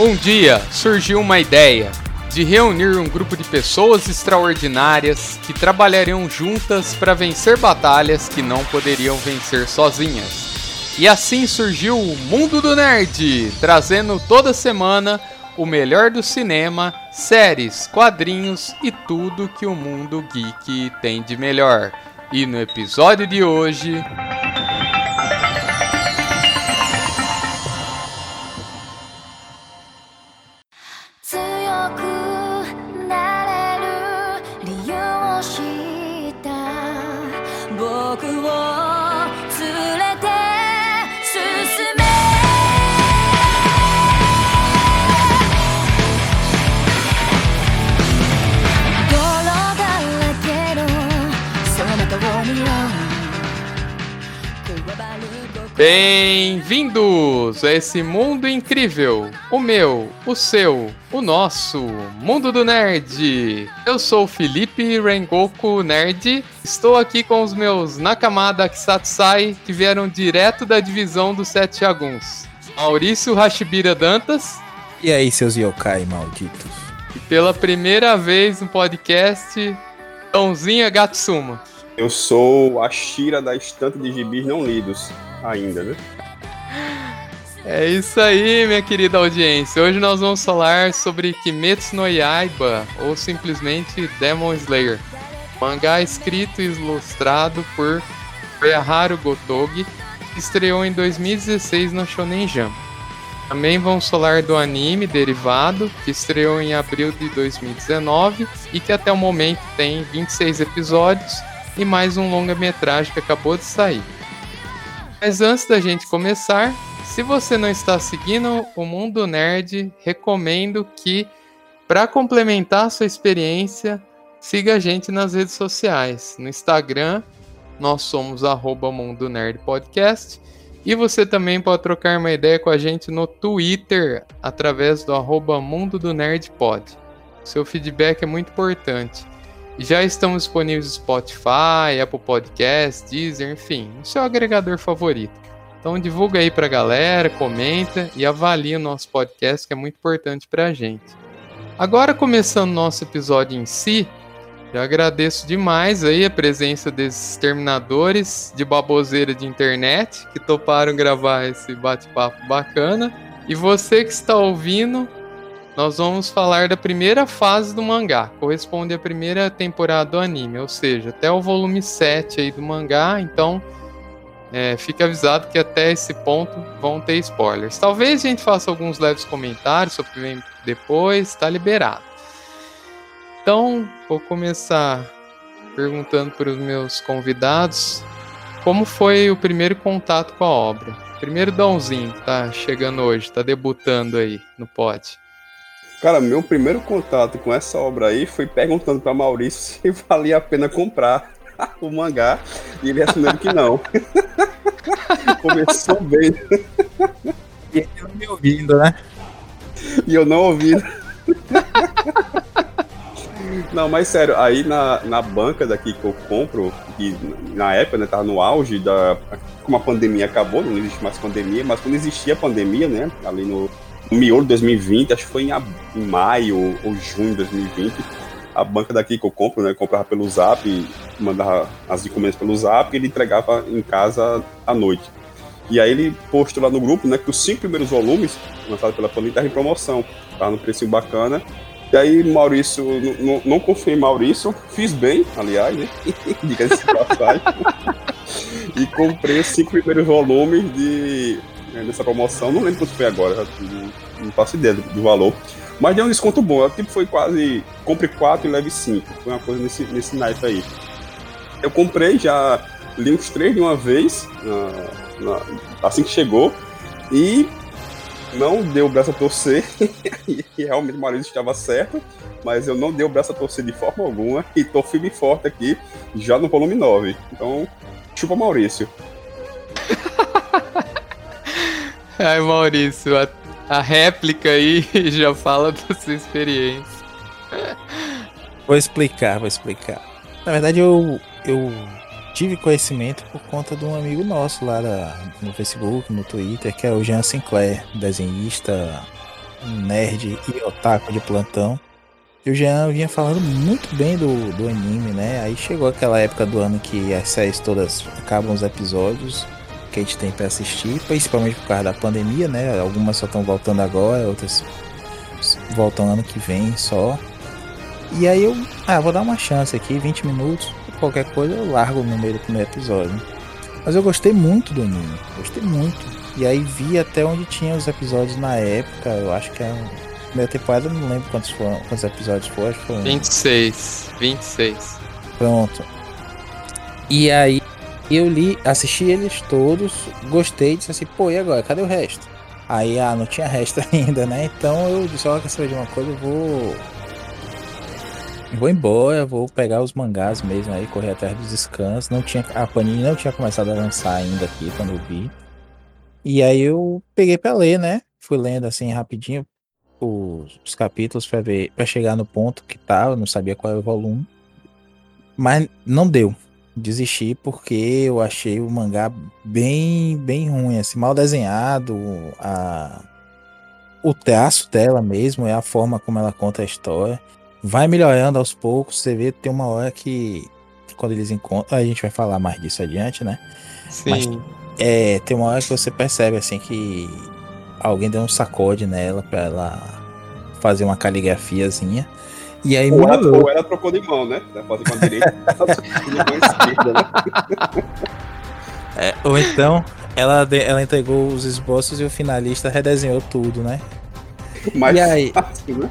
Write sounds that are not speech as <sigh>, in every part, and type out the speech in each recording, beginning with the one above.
Um dia surgiu uma ideia de reunir um grupo de pessoas extraordinárias que trabalhariam juntas para vencer batalhas que não poderiam vencer sozinhas. E assim surgiu o Mundo do Nerd, trazendo toda semana o melhor do cinema, séries, quadrinhos e tudo que o mundo geek tem de melhor. E no episódio de hoje. Bem-vindos a esse mundo incrível, o meu, o seu, o nosso, mundo do nerd. Eu sou Felipe Rengoku Nerd. Estou aqui com os meus Nakamada Kisatsai que vieram direto da divisão dos Sete Jaguns. Maurício Hashibira Dantas. E aí, seus yokai malditos? E pela primeira vez no podcast, Tãozinha Gatsuma. Eu sou a Shira da estante de gibis não lidos ainda, né? É isso aí, minha querida audiência. Hoje nós vamos falar sobre Kimetsu no Yaiba, ou simplesmente Demon Slayer. Mangá escrito e ilustrado por Haru Gotogi, que estreou em 2016 na Shonen Jump. Também vamos falar do anime derivado, que estreou em abril de 2019 e que até o momento tem 26 episódios e mais um longa-metragem que acabou de sair. Mas antes da gente começar, se você não está seguindo o Mundo Nerd, recomendo que, para complementar a sua experiência, siga a gente nas redes sociais. No Instagram, nós somos Mundo Nerd Podcast. E você também pode trocar uma ideia com a gente no Twitter, através do arroba Mundo do Nerd Pod. Seu feedback é muito importante. Já estamos disponíveis no Spotify, Apple Podcasts, Deezer, enfim, no seu agregador favorito. Então divulga aí pra galera, comenta e avalia o nosso podcast, que é muito importante pra gente. Agora começando o nosso episódio em si, já agradeço demais aí a presença desses terminadores de baboseira de internet que toparam gravar esse bate-papo bacana. E você que está ouvindo, nós vamos falar da primeira fase do mangá, corresponde à primeira temporada do anime, ou seja, até o volume 7 aí do mangá, então é, fique avisado que até esse ponto vão ter spoilers. Talvez a gente faça alguns leves comentários sobre depois, está liberado. Então, vou começar perguntando para os meus convidados como foi o primeiro contato com a obra. Primeiro Dãozinho, que tá chegando hoje, tá debutando aí no pod. Cara, meu primeiro contato com essa obra aí foi perguntando para Maurício <laughs> se valia a pena comprar <laughs> o mangá e ele respondeu que não. <laughs> Começou bem. E ele não me ouvindo, né? E eu não ouvindo. Não, mas sério, aí na, na banca daqui que eu compro, que na época, né, tava no auge da. Como a pandemia acabou, não existe mais pandemia, mas quando existia a pandemia, né, ali no miolo de 2020, acho que foi em, em maio ou junho de 2020, a banca daqui que eu compro, né? Comprava pelo zap, mandava as encomendas pelo zap e ele entregava em casa à noite. E aí ele postou lá no grupo, né, que os cinco primeiros volumes, lançados pela Panini, estavam em promoção. Tava no precinho bacana. E aí, Maurício, não confiei em Maurício, fiz bem, aliás, né? <laughs> Diga-se passagem. <laughs> e comprei os cinco primeiros volumes de né, nessa promoção. Não lembro quanto foi agora, não faço ideia do, do, valor. Mas deu um desconto bom. Tipo, foi quase. Compre 4 e leve 5. Foi uma coisa nesse, nesse naipe aí. Eu comprei, já li os três de uma vez, na, na, assim que chegou. E não deu o braço a torcer. <laughs> e realmente o Maurício estava certo. Mas eu não dei o braço a torcer de forma alguma. E tô firme e forte aqui, já no volume 9. Então, chupa Maurício. <laughs> Ai, Maurício, a, a réplica aí <laughs> já fala da sua experiência. Vou explicar, vou explicar. Na verdade, eu, eu tive conhecimento por conta de um amigo nosso lá da, no Facebook, no Twitter, que é o Jean Sinclair, desenhista, nerd e otaku de plantão. E o Jean vinha falando muito bem do, do anime, né? Aí chegou aquela época do ano que as séries todas acabam os episódios que a gente tem para assistir, principalmente por causa da pandemia, né? Algumas só estão voltando agora, outras voltam ano que vem só. E aí eu, ah, vou dar uma chance aqui, 20 minutos, qualquer coisa eu largo no meio do primeiro episódio. Mas eu gostei muito do anime, gostei muito. E aí vi até onde tinha os episódios na época, eu acho que é a primeira temporada, eu não lembro quantos, foram, quantos episódios foram, acho que foram... 26, 26. Pronto. E aí eu li, assisti eles todos, gostei, disse assim, pô, e agora? Cadê o resto? Aí, ah, não tinha resto <laughs> ainda, né? Então eu disse, olha, quer saber de uma coisa? Eu vou. Vou embora, vou pegar os mangás mesmo aí, correr atrás dos scans. Não tinha, a Panini não tinha começado a lançar ainda aqui quando eu vi. E aí eu peguei pra ler, né? Fui lendo assim rapidinho os, os capítulos pra ver, para chegar no ponto que tava, não sabia qual era o volume. Mas não deu desisti porque eu achei o mangá bem bem ruim, assim, mal desenhado, a o traço dela mesmo, é a forma como ela conta a história. Vai melhorando aos poucos, você vê tem uma hora que, quando eles encontram, a gente vai falar mais disso adiante, né? Sim. Mas é, tem uma hora que você percebe assim que alguém deu um sacode nela para ela fazer uma caligrafiazinha. E aí ou, ela, ou ela trocou de mão, né? Fazer com a direita, <laughs> esquerda, né? É, ou então ela, ela entregou os esboços e o finalista redesenhou tudo, né? Mas e aí, fácil, né?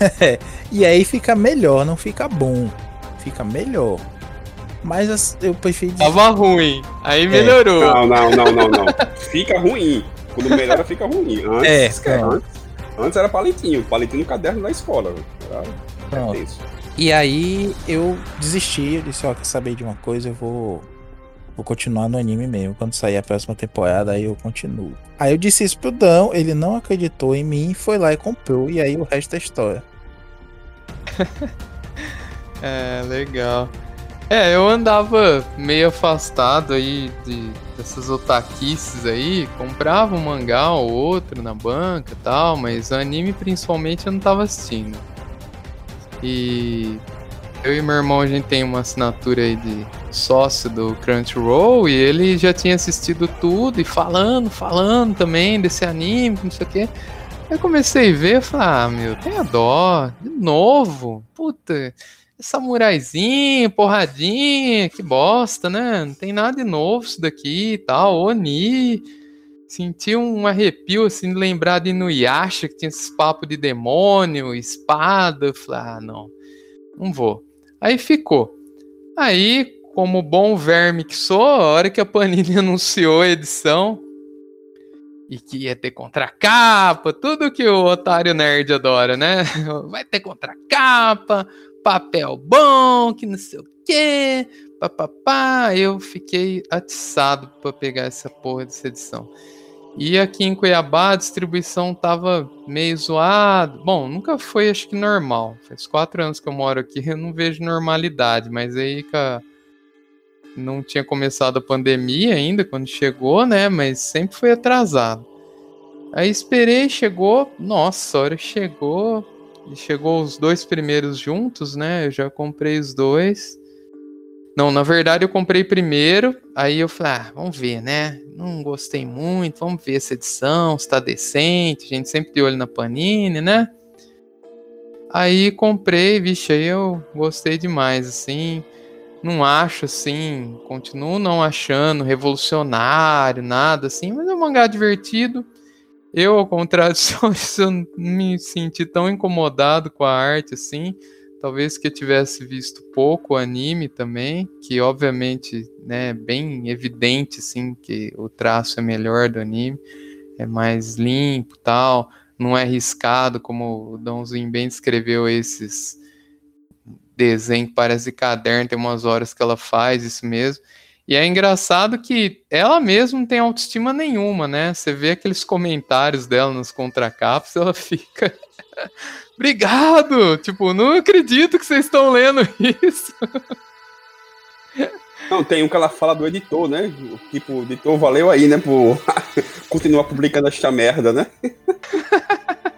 <laughs> e aí fica melhor, não fica bom. Fica melhor. Mas eu prefiro. Tava ruim, aí melhorou. É. Não, não, não, não, não. Fica ruim. Quando melhora, fica ruim. Antes, é, antes, antes era palitinho, palitinho no caderno da escola. Pronto. E aí eu desisti, eu disse, ó, quer saber de uma coisa, eu vou vou continuar no anime mesmo. Quando sair a próxima temporada, aí eu continuo. Aí eu disse isso pro Dão, ele não acreditou em mim, foi lá e comprou, e aí o resto é história. <laughs> é, legal. É, eu andava meio afastado aí de, dessas otaquices aí, comprava um mangá ou outro na banca e tal, mas anime principalmente eu não tava assistindo. E eu e meu irmão, a gente tem uma assinatura aí de sócio do Crunchyroll e ele já tinha assistido tudo e falando, falando também desse anime, não sei o quê. Eu comecei a ver e falei, ah, meu, tem a dó, de novo, puta, samuraizinho, porradinha, que bosta, né? Não tem nada de novo isso daqui e tal, Oni. Senti um arrepio, assim, de lembrar de Inuyasha, que tinha esses papos de demônio, espada. Eu falei, ah, não, não vou. Aí ficou. Aí, como bom verme que sou, a hora que a Panini <laughs> anunciou a edição e que ia ter contracapa, tudo que o otário nerd adora, né? <laughs> Vai ter contracapa, papel bom, que não sei o quê, papapá. Eu fiquei atiçado para pegar essa porra dessa edição. E aqui em Cuiabá a distribuição tava meio zoado. Bom, nunca foi, acho que normal. Faz quatro anos que eu moro aqui, eu não vejo normalidade, mas aí cara, não tinha começado a pandemia ainda quando chegou, né? Mas sempre foi atrasado. Aí esperei, chegou. Nossa, a hora que chegou. Chegou os dois primeiros juntos, né? Eu já comprei os dois. Não, na verdade eu comprei primeiro, aí eu falei, ah, vamos ver, né? Não gostei muito, vamos ver essa edição, se tá decente, a gente sempre de olho na Panini, né? Aí comprei, vixe, aí eu gostei demais, assim. Não acho assim, continuo não achando revolucionário, nada assim, mas é um mangá divertido. Eu, ao contrário disso, <laughs> eu não me senti tão incomodado com a arte assim. Talvez que eu tivesse visto pouco anime também, que obviamente né, é bem evidente assim, que o traço é melhor do anime, é mais limpo tal, não é riscado, como o Dãozinho bem descreveu esses desenhos que parece caderno, tem umas horas que ela faz isso mesmo. E é engraçado que ela mesma não tem autoestima nenhuma, né? Você vê aqueles comentários dela nos contracaps, ela <laughs> fica. Obrigado! Tipo, não acredito que vocês estão lendo isso. Não, tem um que ela fala do editor, né? Tipo, editor valeu aí, né? Por <laughs> continuar publicando esta merda, né? <laughs>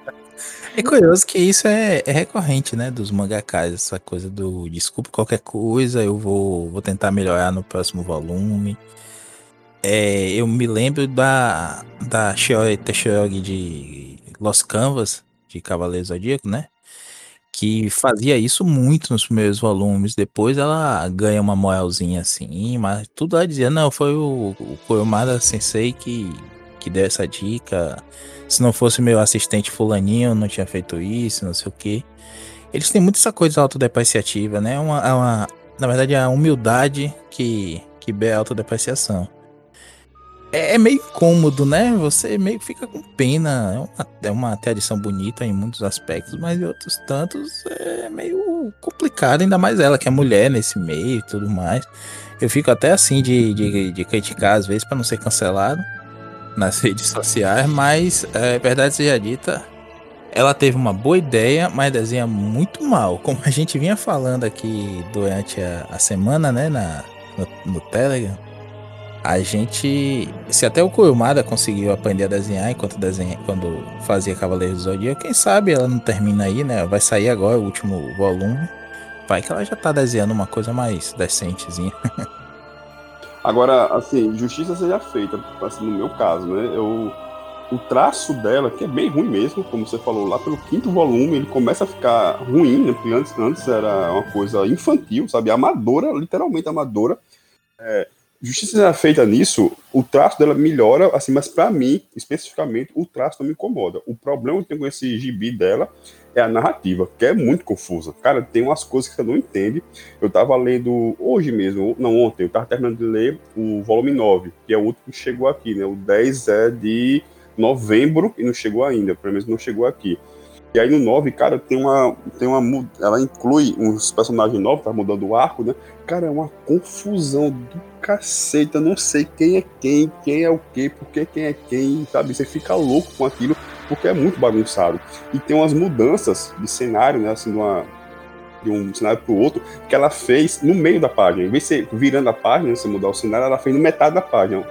É curioso que isso é, é, recorrente, né, dos mangakas, essa coisa do desculpa qualquer coisa, eu vou, vou tentar melhorar no próximo volume. É, eu me lembro da, da Shiori de Los Canvas, de Cavaleiro Zodíaco, né? Que fazia isso muito nos primeiros volumes. Depois ela ganha uma moralzinha assim, mas tudo ela dizia: não, foi o, o Kurumada Sensei que, que deu essa dica se não fosse meu assistente fulaninho, eu não tinha feito isso, não sei o que. Eles têm muito essa coisa autodepreciativa, né? Uma, é uma, na verdade, é a humildade que, que é a autodepreciação. É, é, meio incômodo, né? Você meio que fica com pena. É uma, é uma tradição bonita em muitos aspectos, mas em outros tantos é meio complicado, ainda mais ela, que é mulher nesse meio e tudo mais. Eu fico até assim de, de, de criticar às vezes para não ser cancelado nas <laughs> redes sociais, mas é verdade seja dita, ela teve uma boa ideia, mas desenha muito mal. Como a gente vinha falando aqui durante a, a semana, né, na, no, no, Telegram, a gente. Se até o Kurumada conseguiu aprender a desenhar enquanto desenha, quando fazia Cavaleiros do Zodíaco, quem sabe ela não termina aí, né? Vai sair agora o último volume. Vai que ela já tá desenhando uma coisa mais decentezinha. <laughs> Agora, assim, justiça seja feita, assim, no meu caso, né? Eu, o traço dela, que é bem ruim mesmo, como você falou, lá pelo quinto volume ele começa a ficar ruim, né? Porque antes, antes era uma coisa infantil, sabe? Amadora, literalmente amadora. É, justiça seja feita nisso, o traço dela melhora, assim, mas para mim, especificamente, o traço não me incomoda. O problema que eu tenho com esse gibi dela é a narrativa, que é muito confusa. Cara, tem umas coisas que você não entende. Eu tava lendo hoje mesmo, não ontem, eu tava terminando de ler o volume 9, que é o último que chegou aqui, né? O 10 é de novembro e não chegou ainda, pelo menos não chegou aqui. E aí no 9, cara, tem uma. Tem uma. Ela inclui uns personagens novos, tá mudando o arco, né? Cara, é uma confusão do cacete. Eu não sei quem é quem, quem é o quê, porque quem é quem, sabe? Você fica louco com aquilo porque é muito bagunçado. E tem umas mudanças de cenário, né, assim, de, uma, de um cenário para o outro, que ela fez no meio da página. Em vez de ser virando a página, você mudar o cenário, ela fez no metade da página.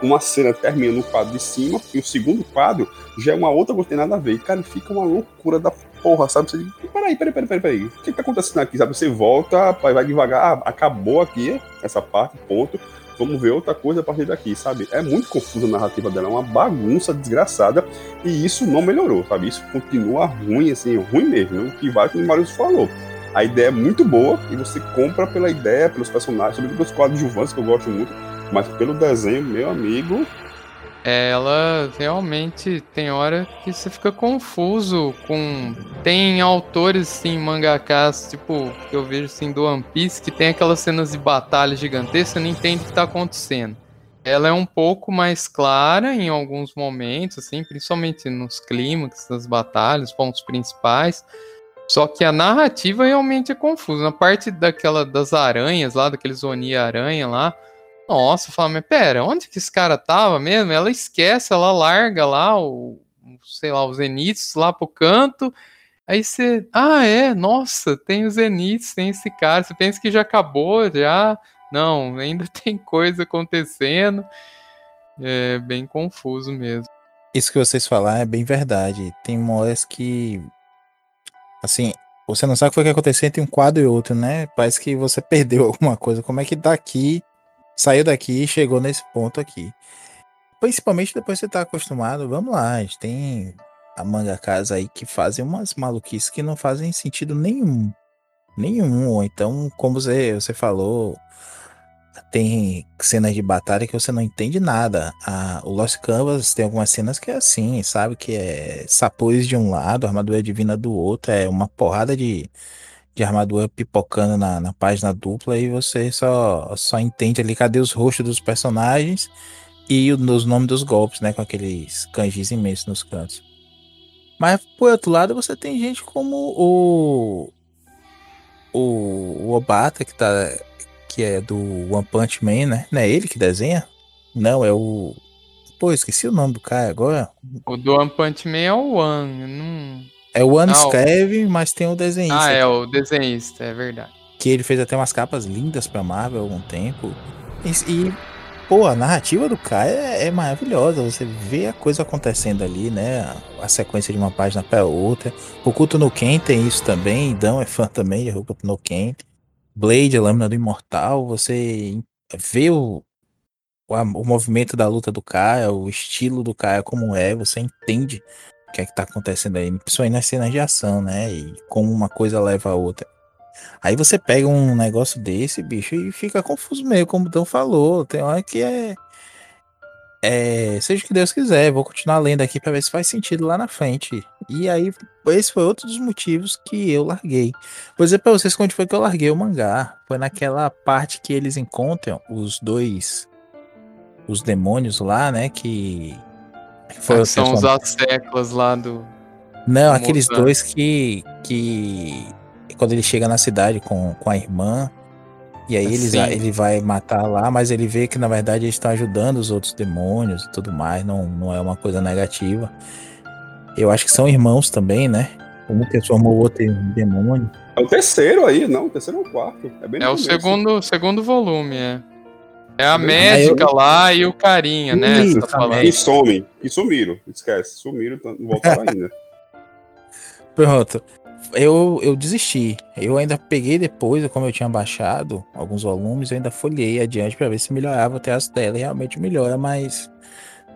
Uma cena termina no quadro de cima e o segundo quadro já é uma outra coisa que tem nada a ver. E, cara, fica uma loucura da porra, sabe? Você diz, peraí, peraí, peraí, peraí, peraí. O que tá acontecendo aqui, sabe? Você volta, vai devagar, ah, acabou aqui essa parte, ponto vamos ver outra coisa a partir daqui, sabe? É muito confusa a narrativa dela, é uma bagunça desgraçada e isso não melhorou, sabe? Isso continua ruim, assim, ruim mesmo, né? o que vai como o Marius falou. A ideia é muito boa e você compra pela ideia, pelos personagens, sobretudo pelos coadjuvantes que eu gosto muito, mas pelo desenho, meu amigo, ela realmente tem hora que você fica confuso com. Tem autores, sim, mangakas, tipo, que eu vejo assim do One Piece, que tem aquelas cenas de batalha gigantescas, você não entende o que tá acontecendo. Ela é um pouco mais clara em alguns momentos, assim, principalmente nos clímax das batalhas, pontos principais. Só que a narrativa realmente é confusa. Na parte daquela das aranhas lá, daqueles Oni aranha lá, nossa, fala, mas pera, onde que esse cara tava mesmo? Ela esquece, ela larga lá o, sei lá, os Zeniths lá pro canto. Aí você, ah, é, nossa, tem os Zeniths, tem esse cara. Você pensa que já acabou, já. Não, ainda <laughs> tem coisa acontecendo. É bem confuso mesmo. Isso que vocês falaram é bem verdade. Tem horas que. Assim, você não sabe o que foi que aconteceu entre um quadro e outro, né? Parece que você <laughs> perdeu alguma coisa. Como é que daqui saiu daqui e chegou nesse ponto aqui. Principalmente depois que você tá acostumado, vamos lá, a gente tem a manga casa aí que fazem umas maluquices que não fazem sentido nenhum. Nenhum. Ou então, como você, você falou, tem cenas de batalha que você não entende nada. A, o Lost Canvas tem algumas cenas que é assim, sabe? Que é sapores de um lado, armadura divina do outro, é uma porrada de de armadura pipocando na, na página dupla e você só, só entende ali cadê os rostos dos personagens e os nomes dos golpes, né? Com aqueles kanjis imensos nos cantos. Mas por outro lado, você tem gente como o. O, o Obata, que tá. que é do One Punch Man, né? Não é ele que desenha? Não, é o. Pô, esqueci o nome do cara agora. O do One Punch Man é o One. Não... É o One ah, escreve, mas tem o desenhista. Ah, é o desenhista, é verdade. Que ele fez até umas capas lindas pra Marvel há algum tempo. E, e pô, a narrativa do cara é, é, maravilhosa. Você vê a coisa acontecendo ali, né? A, a sequência de uma página para outra. O Culto no Ken tem isso também. Dão é fã também de Culto no Ken. Blade, a lâmina do imortal. Você vê o, o, o, movimento da luta do cara, o estilo do cara como é. Você entende o que é que tá acontecendo aí. Principalmente nas cenas de ação, né? E como uma coisa leva a outra. Aí você pega um negócio desse, bicho, e fica confuso meio, como o Dão falou. Tem hora que é. É, seja o que Deus quiser, vou continuar lendo aqui para ver se faz sentido lá na frente. E aí, esse foi outro dos motivos que eu larguei. Vou dizer pra vocês onde foi que eu larguei o mangá. Foi naquela parte que eles encontram os dois. Os demônios lá, né? Que. Que são os asseclas lá do. Não, do aqueles dois que. que quando ele chega na cidade com, com a irmã. E aí ele, ele vai matar lá, mas ele vê que na verdade eles estão ajudando os outros demônios e tudo mais, não, não é uma coisa negativa. Eu acho que são irmãos também, né? Um transformou o outro em demônio. É o terceiro aí, não, o terceiro ou o quarto. É, bem é o segundo, segundo volume, é. É a médica eu... lá e o carinha, né? Isso, tá e some, e sumiram, esquece, sumiram, não voltaram ainda. <laughs> Pronto eu, eu desisti. Eu ainda peguei depois, como eu tinha baixado alguns volumes, eu ainda folhei adiante para ver se melhorava até as telas. Realmente melhora, mas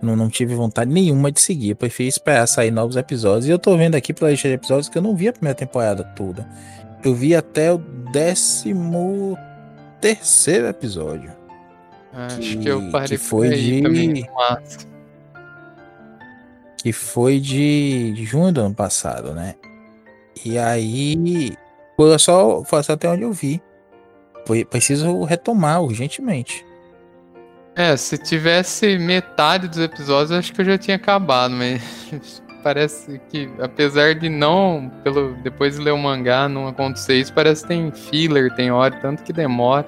não, não tive vontade nenhuma de seguir. Eu preferi esperar sair novos episódios. E eu tô vendo aqui pela lista de episódios que eu não vi a primeira temporada toda. Eu vi até o décimo terceiro episódio. Acho que, que eu parei que foi de também. Que foi de, junho do ano passado, né? E aí, foi só, foi só até onde eu vi. Foi, preciso retomar urgentemente. É, se tivesse metade dos episódios, acho que eu já tinha acabado, mas <laughs> parece que, apesar de não, pelo depois de ler o mangá, não acontecer isso, parece que tem filler, tem hora, tanto que demora.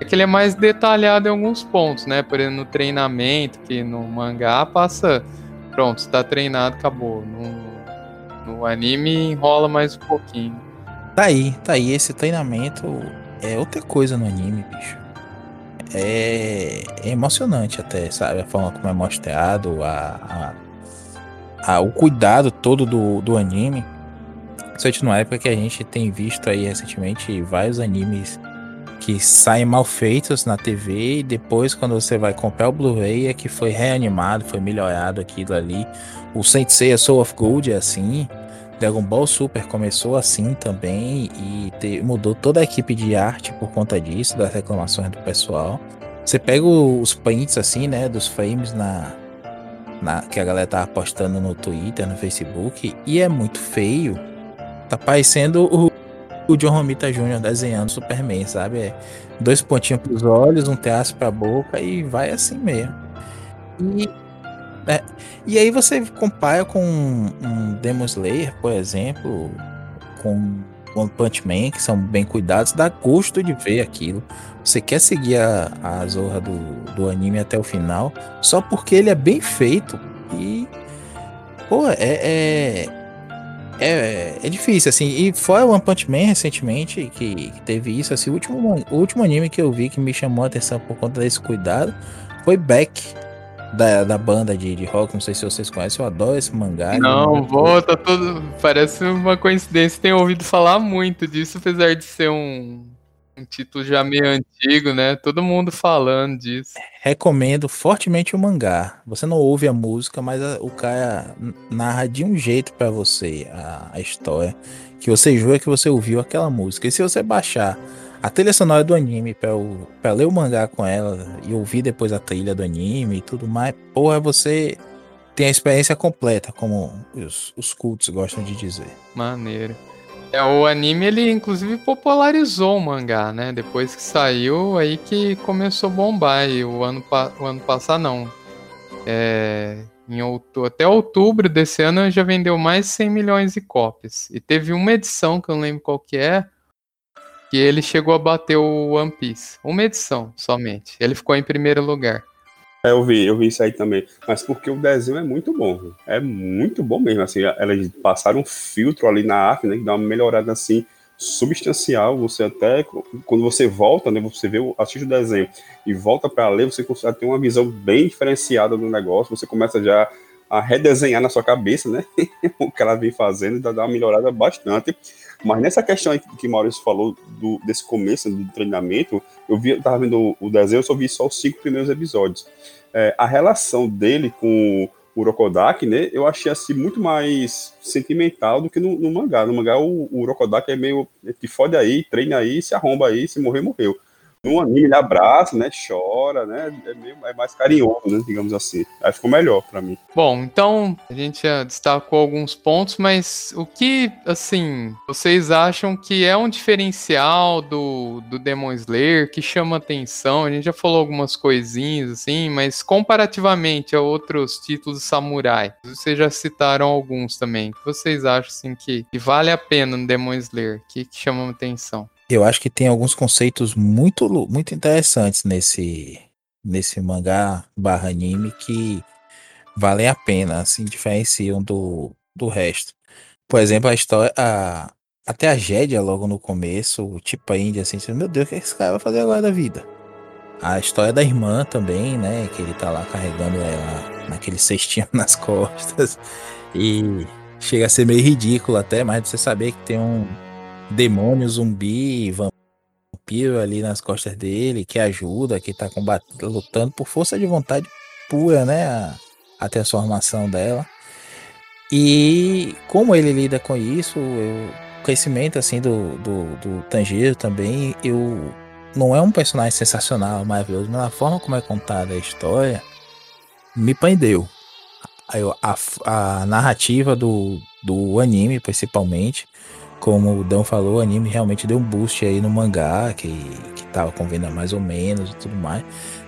É que ele é mais detalhado em alguns pontos, né? Por exemplo, no treinamento, que no mangá passa. Pronto, está treinado, acabou. Não, no anime enrola mais um pouquinho. Tá aí, tá aí. Esse treinamento é outra coisa no anime, bicho. É, é emocionante até, sabe? A forma como é mostrado, a, a, a o cuidado todo do, do anime. Principalmente numa época que a gente tem visto aí recentemente vários animes que saem mal feitos na TV e depois quando você vai comprar o Blu-ray é que foi reanimado, foi melhorado aquilo ali. O Saint Seiya Soul of Gold é assim. Dragon Ball Super começou assim também e te, mudou toda a equipe de arte por conta disso, das reclamações do pessoal. Você pega os prints assim, né, dos frames na, na que a galera tá postando no Twitter, no Facebook, e é muito feio. Tá parecendo o, o John Romita Jr. desenhando Superman, sabe? É dois pontinhos pros olhos, um traço pra boca e vai assim mesmo. E é, e aí você compara com um, um Demon Slayer, por exemplo, com One Punch Man, que são bem cuidados, dá gosto de ver aquilo. Você quer seguir a, a Zorra do, do anime até o final, só porque ele é bem feito e. Pô, é, é, é, é difícil, assim. E fora o One Punch Man recentemente, que, que, teve isso, assim, o último, o último anime que eu vi que me chamou a atenção por conta desse cuidado foi Beck da, da banda de, de rock, não sei se vocês conhecem, eu adoro esse mangá. Não, volta todo. Parece uma coincidência, tenho ouvido falar muito disso, apesar de ser um, um título já meio antigo, né? Todo mundo falando disso. Recomendo fortemente o mangá. Você não ouve a música, mas a, o cara narra de um jeito para você a, a história que você jura que você ouviu aquela música. E se você baixar a trilha sonora do anime pra ler o mangá com ela e ouvir depois a trilha do anime e tudo mais, porra, você tem a experiência completa, como os, os cultos gostam de dizer. Maneiro. É, o anime, ele inclusive popularizou o mangá, né? Depois que saiu, aí que começou a bombar. E o ano, o ano passado, não. É, em outubro, até outubro desse ano já vendeu mais de 100 milhões de cópias. E teve uma edição, que eu não lembro qual que é, que ele chegou a bater o One Piece. Uma edição somente. Ele ficou em primeiro lugar. É, eu vi, eu vi isso aí também. Mas porque o desenho é muito bom. É muito bom mesmo. Assim, elas passaram um filtro ali na arte, né? Que dá uma melhorada assim substancial. Você até, quando você volta, né? Você vê, assiste o desenho e volta para ler, você consegue ter uma visão bem diferenciada do negócio. Você começa já a redesenhar na sua cabeça, né? <laughs> o que ela vem fazendo dá uma melhorada bastante. Mas nessa questão aí que o Maurício falou do, desse começo do treinamento, eu vi, tava vendo o desenho, eu só vi só os cinco primeiros episódios. É, a relação dele com o Urokodaki, né, eu achei assim muito mais sentimental do que no, no mangá. No mangá o, o Urokodaki é meio te fode aí, treina aí, se arromba aí, se morrer, morreu no anime ele abraça, né? Chora, né? É, meio, é mais carinhoso, né? Digamos assim. Aí ficou melhor para mim. Bom, então a gente já destacou alguns pontos, mas o que, assim, vocês acham que é um diferencial do, do Demon Slayer que chama atenção? A gente já falou algumas coisinhas, assim, mas comparativamente a outros títulos samurai, vocês já citaram alguns também. O que vocês acham, assim, que, que vale a pena no Demon Slayer? que, que chama atenção? Eu acho que tem alguns conceitos muito, muito interessantes nesse, nesse mangá barra anime que valem a pena, assim, diferenciam do, do resto. Por exemplo, a história. A, até a Jédia, logo no começo, tipo a Índia, assim, meu Deus, o que esse cara vai fazer agora da vida? A história da irmã também, né? Que ele tá lá carregando ela naquele cestinho <laughs> nas costas. E chega a ser meio ridículo até, mas você saber que tem um, demônio, zumbi, vampiro ali nas costas dele, que ajuda, que tá combatendo, lutando por força de vontade pura, né? A, a transformação dela. E como ele lida com isso, o crescimento assim do, do, do Tanjiro também, eu não é um personagem sensacional, maravilhoso, mas a forma como é contada a história me prendeu. A, a, a narrativa do, do anime, principalmente, como o Dan falou, o anime realmente deu um boost aí no mangá, que, que tava com venda mais ou menos e tudo mais.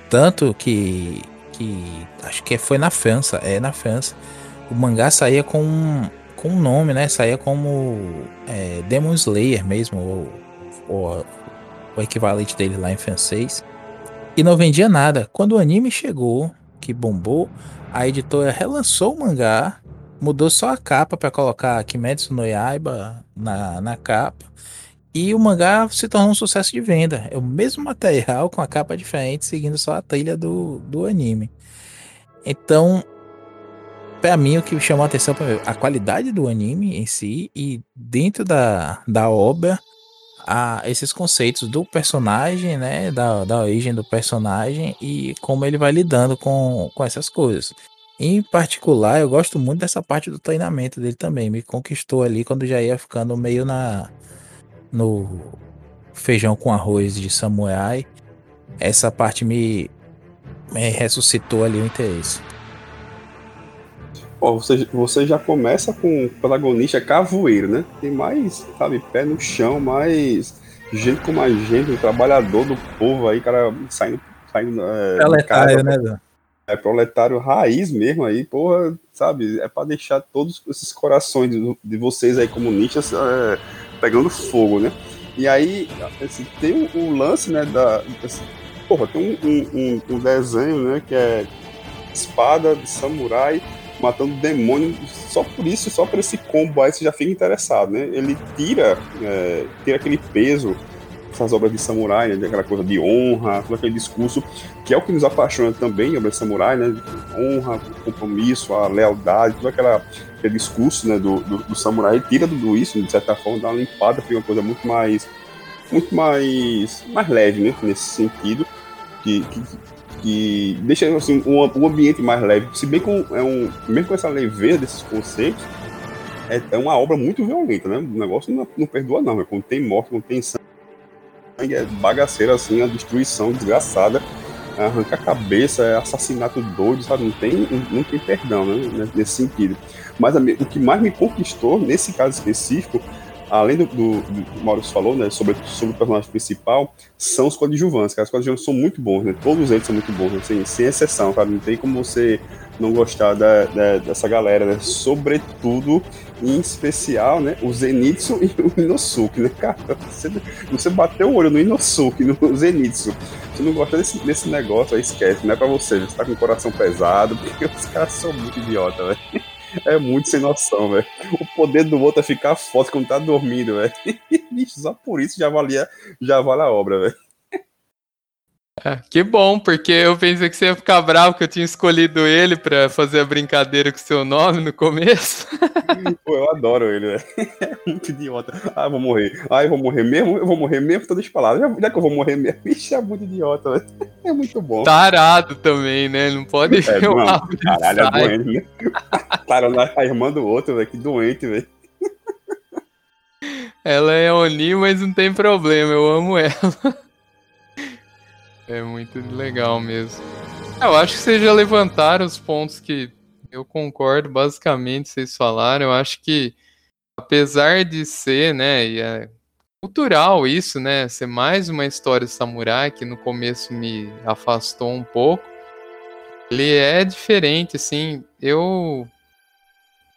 Tanto que, que acho que foi na França, é na França. O mangá saía com, com um nome, né? Saía como é, Demon Slayer mesmo, ou, ou, o equivalente dele lá em francês. E não vendia nada. Quando o anime chegou, que bombou, a editora relançou o mangá mudou só a capa para colocar Kimetsu no Yaiba na, na capa. E o mangá se tornou um sucesso de venda. É o mesmo material com a capa diferente, seguindo só a trilha do, do anime. Então, para mim, o que chamou a atenção foi a qualidade do anime em si e dentro da, da obra, a, esses conceitos do personagem, né? Da, da origem do personagem e como ele vai lidando com, com essas coisas. Em particular, eu gosto muito dessa parte do treinamento dele também. Me conquistou ali quando já ia ficando meio na no feijão com arroz de samurai. Essa parte me, me ressuscitou ali o interesse. Oh, você, você já começa com o protagonista cavoeiro, né? Tem mais, sabe, pé no chão, mais gente como a gente, o trabalhador do povo aí, cara saindo. saindo é, Preletário, né, Dan? É proletário raiz mesmo aí, porra, sabe? É para deixar todos esses corações de, de vocês aí comunistas é, pegando fogo, né? E aí, assim, tem o, o lance, né, da... Assim, porra, tem um, um, um, desenho, né, que é espada de samurai matando demônio, só por isso, só por esse combo aí você já fica interessado, né? Ele tira, é, tira aquele peso essas obras de samurai, né, aquela coisa de honra, todo aquele discurso, que é o que nos apaixona também, obras de samurai, né, honra, compromisso, a lealdade, todo aquela, aquele discurso né, do, do, do samurai, tira tudo isso, de certa forma, dá uma limpada, fica uma coisa muito mais, muito mais, mais leve, né, nesse sentido, que, que, que deixa assim, um, um ambiente mais leve, se bem com, é um, mesmo com essa leveza desses conceitos, é, é uma obra muito violenta, né? O negócio não, não perdoa, não. Né? Quando tem morte, quando tem sangue, é bagaceira, assim, a destruição desgraçada, arrancar a cabeça, é assassinato doido, sabe? Não tem, não tem perdão, né? Nesse sentido. Mas o que mais me conquistou, nesse caso específico, além do, do, do que o Maurício falou, né, sobre, sobre o personagem principal, são os coadjuvantes, cara. Os coadjuvantes são muito bons, né? Todos eles são muito bons, assim, sem exceção, cara. Não tem como você não gostar da, da, dessa galera, né? Sobretudo, em especial, né? O Zenitsu e o Inosuke, né, cara? Você, você bateu o olho no Inosuke, no Zenitsu. Você não gosta desse, desse negócio, aí esquece, não é pra você. Você tá com o coração pesado, porque os caras são muito idiota, velho. É muito sem noção, velho. O poder do outro é ficar forte quando tá dormindo, velho. <laughs> Só por isso já valia, já vale a obra, velho. É, que bom, porque eu pensei que você ia ficar bravo que eu tinha escolhido ele para fazer a brincadeira com seu nome no começo. Pô, eu adoro ele, velho. É <laughs> muito idiota. Ah, eu vou morrer. Ah, eu vou morrer mesmo? Eu vou morrer mesmo todas as palavras. Já, já que eu vou morrer mesmo, <laughs> isso é muito idiota, velho. É muito bom. Tarado também, né? Não pode é, <laughs> mano, Caralho, é doente, né? Tarando a irmã do outro, velho. Que doente, velho. Ela é Oni, mas não tem problema. Eu amo ela. É muito legal mesmo. É, eu acho que vocês já levantaram os pontos que eu concordo, basicamente, vocês falaram. Eu acho que, apesar de ser, né, e é cultural isso, né, ser mais uma história samurai, que no começo me afastou um pouco, ele é diferente, assim, eu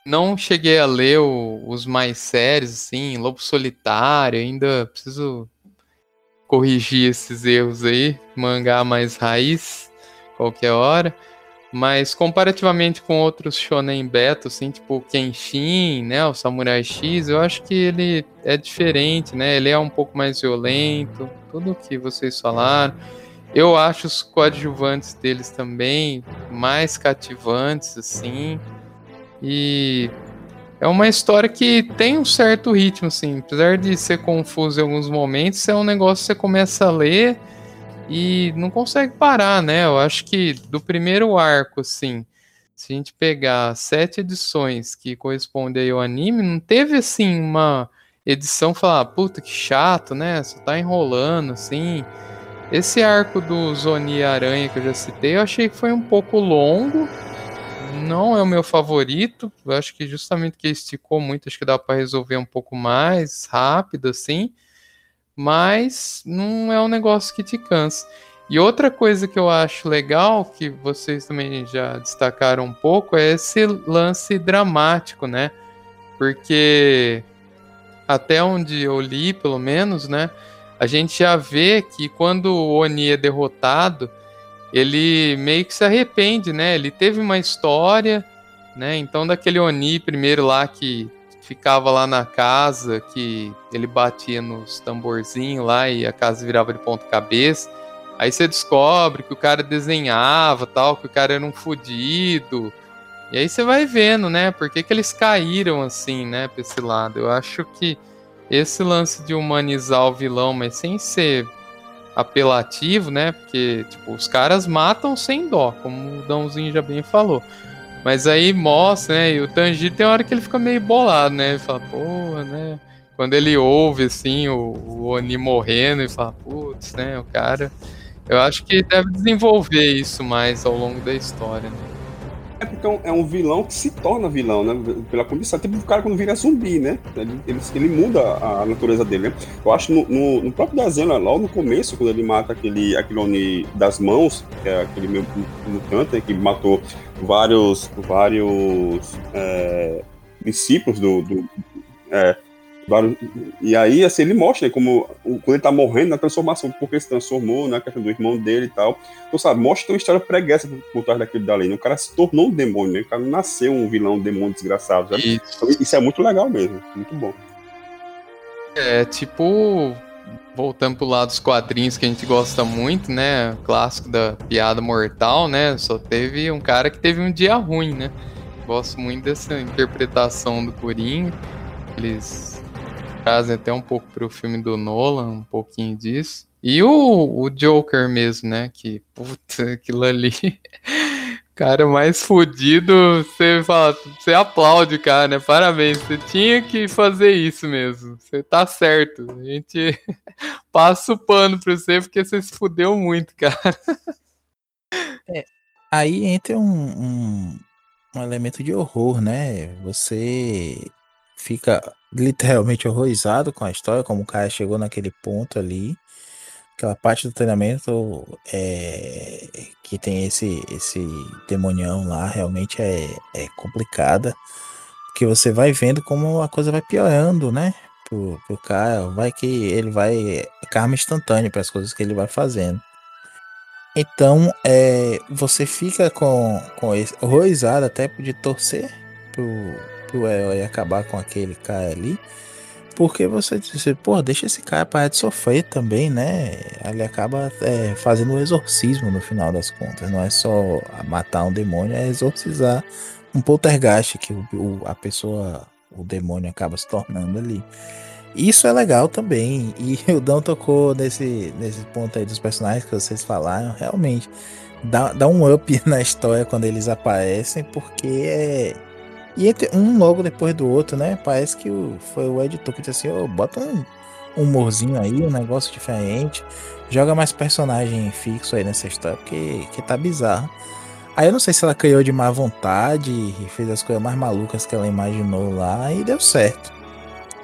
não cheguei a ler o, os mais sérios, assim, Lobo Solitário, ainda preciso corrigir esses erros aí, mangá mais raiz, qualquer hora. Mas comparativamente com outros shonen beta, assim, tipo o Kenshin, né, o Samurai X, eu acho que ele é diferente, né? Ele é um pouco mais violento, tudo que vocês falaram. Eu acho os coadjuvantes deles também mais cativantes, assim. E é uma história que tem um certo ritmo, assim. Apesar de ser confuso em alguns momentos, é um negócio que você começa a ler e não consegue parar, né? Eu acho que do primeiro arco, assim, se a gente pegar sete edições que correspondem ao anime, não teve, assim, uma edição falar, puta que chato, né? Só tá enrolando, assim. Esse arco do Zoni Aranha que eu já citei, eu achei que foi um pouco longo não é o meu favorito. Eu acho que justamente que esticou muito, acho que dá para resolver um pouco mais rápido, assim. Mas não é um negócio que te cansa. E outra coisa que eu acho legal, que vocês também já destacaram um pouco, é esse lance dramático, né? Porque até onde eu li, pelo menos, né? A gente já vê que quando o Oni é derrotado, ele meio que se arrepende, né? Ele teve uma história, né? Então daquele Oni primeiro lá que ficava lá na casa, que ele batia nos tamborzinhos lá e a casa virava de ponta cabeça. Aí você descobre que o cara desenhava, tal, que o cara era um fudido. E aí você vai vendo, né? Por que, que eles caíram assim, né, pra esse lado. Eu acho que esse lance de humanizar o vilão, mas sem ser apelativo, né? Porque, tipo, os caras matam sem dó, como o Dãozinho já bem falou. Mas aí mostra, né? E o Tanjiro tem hora que ele fica meio bolado, né? Ele fala, porra, né? Quando ele ouve, assim, o, o Oni morrendo, ele fala, putz, né? O cara. Eu acho que deve desenvolver isso mais ao longo da história, né? É porque é um vilão que se torna vilão, né? Pela condição. Tipo o cara quando vira zumbi, né? Ele, ele, ele muda a natureza dele, né? Eu acho no, no, no próprio desenho, logo no começo, quando ele mata aquele, aquele Oni das mãos, que é aquele meu mutante, né? que matou vários, vários é, discípulos do. do é, e aí, assim, ele mostra né, como quando ele tá morrendo na transformação, porque se transformou, na né, questão do irmão dele e tal. Então, sabe, mostra uma história preguiça por trás daquilo dali. Né? O cara se tornou um demônio, né? O cara nasceu um vilão, um demônio desgraçado, sabe? Isso. Então, isso é muito legal mesmo, muito bom. É, tipo, voltando pro lado dos quadrinhos que a gente gosta muito, né? Clássico da piada mortal, né? Só teve um cara que teve um dia ruim, né? Gosto muito dessa interpretação do Coringa. Eles trazem até um pouco para o filme do Nolan, um pouquinho disso. E o, o Joker mesmo, né? Que, puta, aquilo ali. <laughs> cara mais fodido, você fala, você aplaude, cara, né? Parabéns, você tinha que fazer isso mesmo. Você tá certo. A gente <laughs> passa o pano pra você porque você se fudeu muito, <laughs> cara. É, aí entra um, um, um elemento de horror, né? Você fica literalmente horrorizado com a história, como o cara chegou naquele ponto ali. Aquela parte do treinamento é, que tem esse, esse demonião lá realmente é, é complicada. Porque você vai vendo como a coisa vai piorando, né? Pro, pro cara, vai que ele vai. É karma instantâneo para as coisas que ele vai fazendo. Então, é, você fica com, com esse horrorizado até de torcer pro, pro herói acabar com aquele cara ali. Porque você diz, pô, deixa esse cara parar de sofrer também, né? Ele acaba é, fazendo um exorcismo no final das contas. Não é só matar um demônio, é exorcizar um poltergeist que o, o, a pessoa, o demônio acaba se tornando ali. Isso é legal também. E <laughs> o Dão tocou nesse, nesse ponto aí dos personagens que vocês falaram. Realmente, dá, dá um up <laughs> na história quando eles aparecem, porque é e entre um logo depois do outro, né? Parece que o, foi o editor que disse assim: oh, bota um humorzinho aí, um negócio diferente. Joga mais personagem fixo aí nessa história, porque que tá bizarro. Aí eu não sei se ela criou de má vontade e fez as coisas mais malucas que ela imaginou lá e deu certo.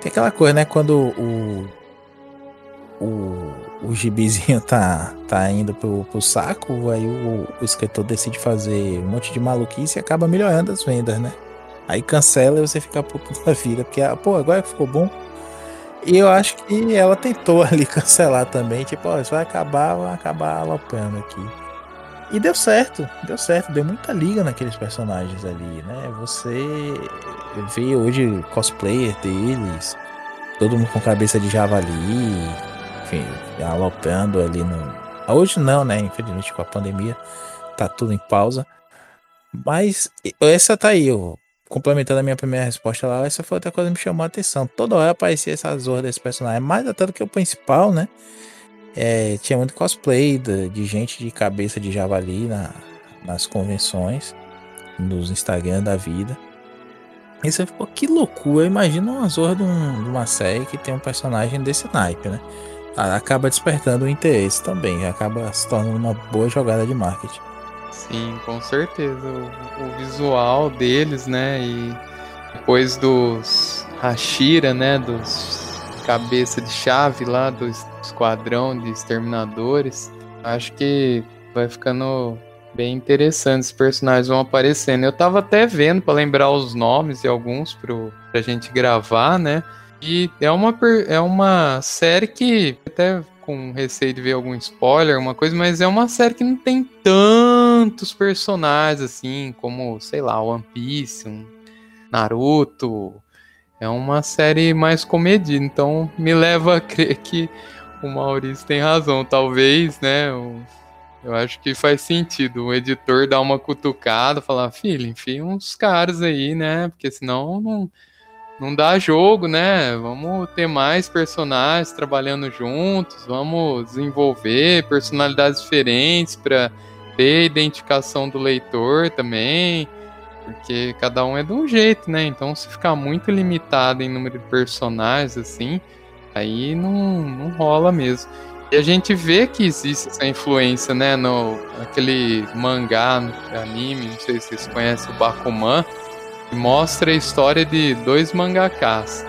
Tem aquela coisa, né? Quando o. O, o gibizinho <laughs> tá, tá indo pro, pro saco, aí o, o escritor decide fazer um monte de maluquice e acaba melhorando as vendas, né? Aí cancela e você fica puto da vida, porque, ah, pô, agora ficou bom. E eu acho que ela tentou <laughs> ali cancelar também, tipo, ó, isso vai acabar, vai acabar alopando aqui. E deu certo, deu certo, deu muita liga naqueles personagens ali, né? Você vê hoje cosplayer deles, todo mundo com cabeça de javali, enfim, alopando ali no. Hoje não, né? Infelizmente com a pandemia tá tudo em pausa. Mas essa tá aí, ó complementando a minha primeira resposta lá, essa foi outra coisa que me chamou a atenção. Toda hora aparecia essa zorra desse personagem, mais até do que o principal, né? É, tinha muito cosplay de, de, gente de cabeça de javali na, nas convenções, nos Instagram da vida. E você ficou, que loucura, imagina uma zorra de, um, de, uma série que tem um personagem desse naipe, né? Acaba despertando o interesse também, acaba se tornando uma boa jogada de marketing. Sim, com certeza. O, o, visual deles, né? E depois dos Hashira, né? Dos cabeça de chave lá do esquadrão de exterminadores. Acho que vai ficando bem interessante. Os personagens vão aparecendo. Eu tava até vendo para lembrar os nomes de alguns pro, pra gente gravar, né? E é uma, é uma série que até com receio de ver algum spoiler, uma coisa, mas é uma série que não tem tantos personagens assim, como, sei lá, One Piece, um Naruto. É uma série mais comedida, então me leva a crer que o Maurício tem razão. Talvez, né? Eu, eu acho que faz sentido o editor dar uma cutucada, falar, filho, enfim, uns caras aí, né? Porque senão não não dá jogo, né? Vamos ter mais personagens trabalhando juntos, vamos desenvolver personalidades diferentes para ter identificação do leitor também, porque cada um é de um jeito, né? Então, se ficar muito limitado em número de personagens assim, aí não, não rola mesmo. E a gente vê que existe essa influência, né, no aquele mangá, no anime, não sei se vocês conhecem o Bakuman, mostra a história de dois mangakás.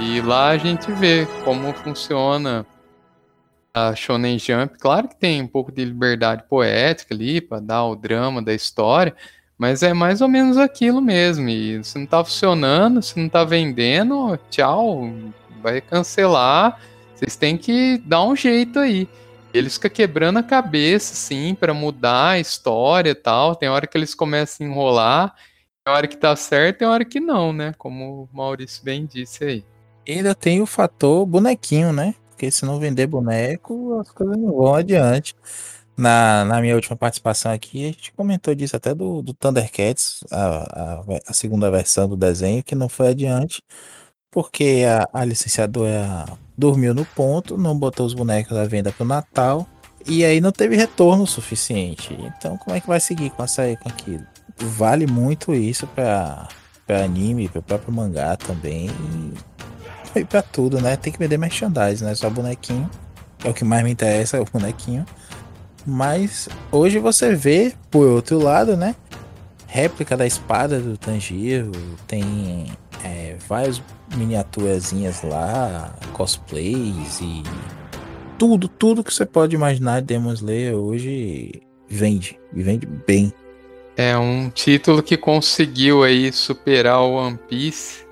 E lá a gente vê como funciona a Shonen Jump. Claro que tem um pouco de liberdade poética ali para dar o drama da história, mas é mais ou menos aquilo mesmo. E se não tá funcionando, se não tá vendendo, tchau, vai cancelar. Vocês têm que dar um jeito aí. Eles ficam quebrando a cabeça, sim, para mudar a história e tal. Tem hora que eles começam a enrolar tem hora que tá certo, tem hora que não, né? Como o Maurício bem disse aí. Ainda tem o fator bonequinho, né? Porque se não vender boneco, as coisas não vão adiante. Na, na minha última participação aqui, a gente comentou disso até do, do Thundercats, a, a, a segunda versão do desenho, que não foi adiante, porque a, a licenciadora dormiu no ponto, não botou os bonecos à venda pro Natal, e aí não teve retorno suficiente. Então, como é que vai seguir com essa com aquilo? vale muito isso pra, pra anime, pro próprio mangá também. E, pra tudo, né? Tem que vender merchandising, né? Só bonequinho. É o que mais me interessa, é o bonequinho. Mas hoje você vê, por outro lado, né? Réplica da espada do Tanjiro, tem é, várias miniaturazinhas lá, cosplays e tudo, tudo que você pode imaginar de Demon Slayer hoje vende, e vende bem. É um título que conseguiu aí superar o One Piece.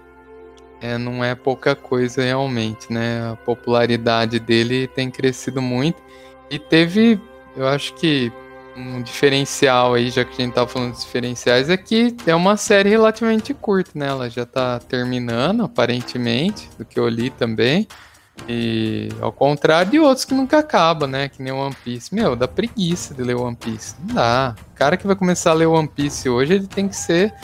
É, não é pouca coisa realmente, né? A popularidade dele tem crescido muito. E teve, eu acho que um diferencial aí, já que a gente tá falando de diferenciais, é que é uma série relativamente curta, né? Ela já tá terminando, aparentemente, do que eu li também. E ao contrário de outros que nunca acabam, né? Que nem One Piece. Meu, dá preguiça de ler One Piece. Não dá. O cara que vai começar a ler One Piece hoje, ele tem que ser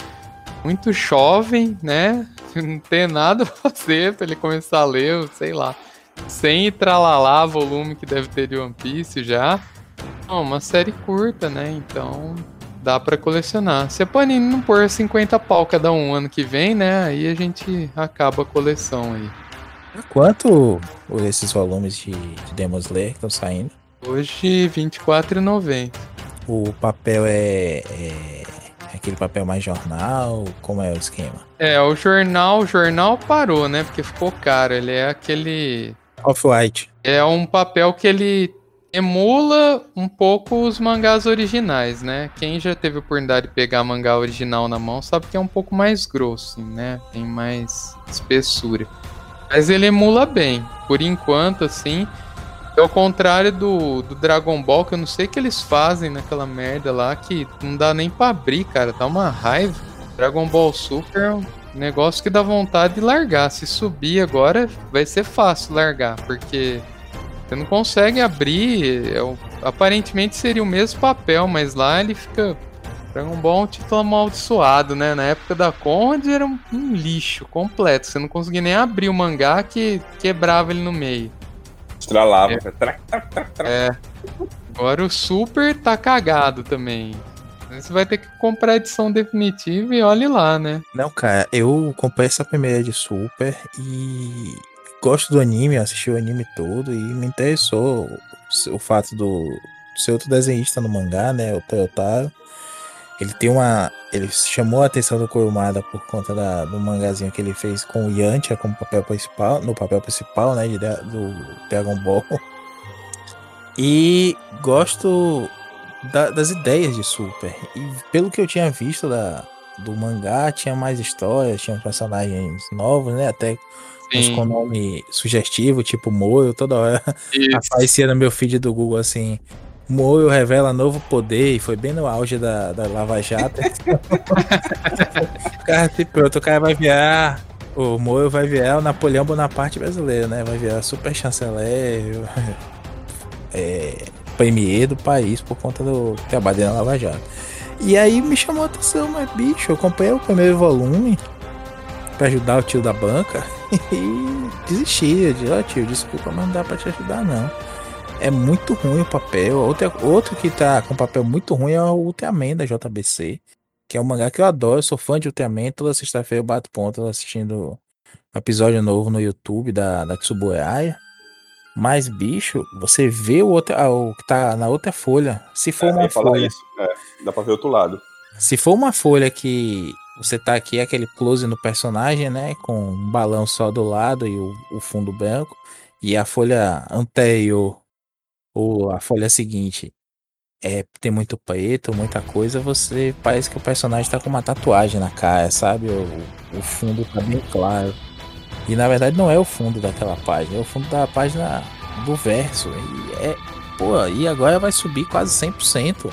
muito jovem, né? <laughs> Não ter nada pra fazer pra ele começar a ler, sei lá. Sem tralalá volume que deve ter de One Piece já. Não, uma série curta, né? Então dá para colecionar. Se a Panini não pôr 50 pau cada um ano que vem, né? Aí a gente acaba a coleção aí. Quanto esses volumes de, de Demon Slayer que estão saindo? Hoje, R$24,90. O papel é, é, é, aquele papel mais jornal? Como é o esquema? É, o jornal, o jornal parou, né? Porque ficou caro. Ele é aquele. Off-white. É um papel que ele emula um pouco os mangás originais, né? Quem já teve oportunidade de pegar mangá original na mão sabe que é um pouco mais grosso, né? Tem mais espessura. Mas ele emula bem. Por enquanto, assim. Ao contrário do, do Dragon Ball, que eu não sei o que eles fazem naquela merda lá, que não dá nem pra abrir, cara. Dá uma raiva. Dragon Ball Super é um negócio que dá vontade de largar. Se subir agora, vai ser fácil largar, porque você não consegue abrir. É, aparentemente seria o mesmo papel, mas lá ele fica Dragon Ball é um título amaldiçoado, né? Na época da Conde era um, um, lixo completo. Você não conseguia nem abrir o mangá que quebrava ele no meio. Estralava. É. é. Agora o Super tá cagado também. Você vai ter que comprar a edição definitiva e olhe lá, né? Não, cara, eu comprei essa primeira de Super e gosto do anime, assisti o anime todo e me interessou o fato do ser outro desenhista no mangá, né? O Toyotaro. Ele tem uma. Ele chamou a atenção do Kurumada por conta da, do mangazinho que ele fez com o Yantia como papel principal, no papel principal, né? De, do Dragon Ball. E gosto da, das ideias de Super. E pelo que eu tinha visto da, do mangá, tinha mais histórias, tinha personagens novos, né? Até uns com nome sugestivo, tipo Moio, toda hora Isso. <laughs> aparecia no meu feed do Google assim. Moio revela novo poder e foi bem no auge da, da Lava Jato. <laughs> o cara se pronto, o cara vai virar. O Moio vai virar o Napoleão Bonaparte brasileiro, né? Vai virar super chanceler, <laughs> é, premier do país por conta do trabalho da Lava Jato. E aí me chamou a atenção, mas bicho, eu comprei o primeiro volume para ajudar o tio da banca <laughs> e desisti. Eu disse, ó oh, tio, desculpa, mas não dá pra te ajudar não é muito ruim o papel. Outro, outro que tá com papel muito ruim é o Ultraman da JBC, que é um mangá que eu adoro. Eu sou fã de Ultraman. Toda sexta-feira eu bato ponto assistindo um episódio novo no YouTube da, da Tsuburaya. Mas, bicho, você vê o, outro, ah, o que tá na outra folha. Se for é, uma folha. É, dá pra ver outro lado. Se for uma folha que você tá aqui, aquele close no personagem, né? Com um balão só do lado e o, o fundo branco. E a folha anterior ou a folha seguinte é, tem muito preto, muita coisa, você parece que o personagem tá com uma tatuagem na cara, sabe? O, o fundo tá bem claro. E na verdade não é o fundo daquela página, é o fundo da página do verso. E é, pô, e agora vai subir quase 100%.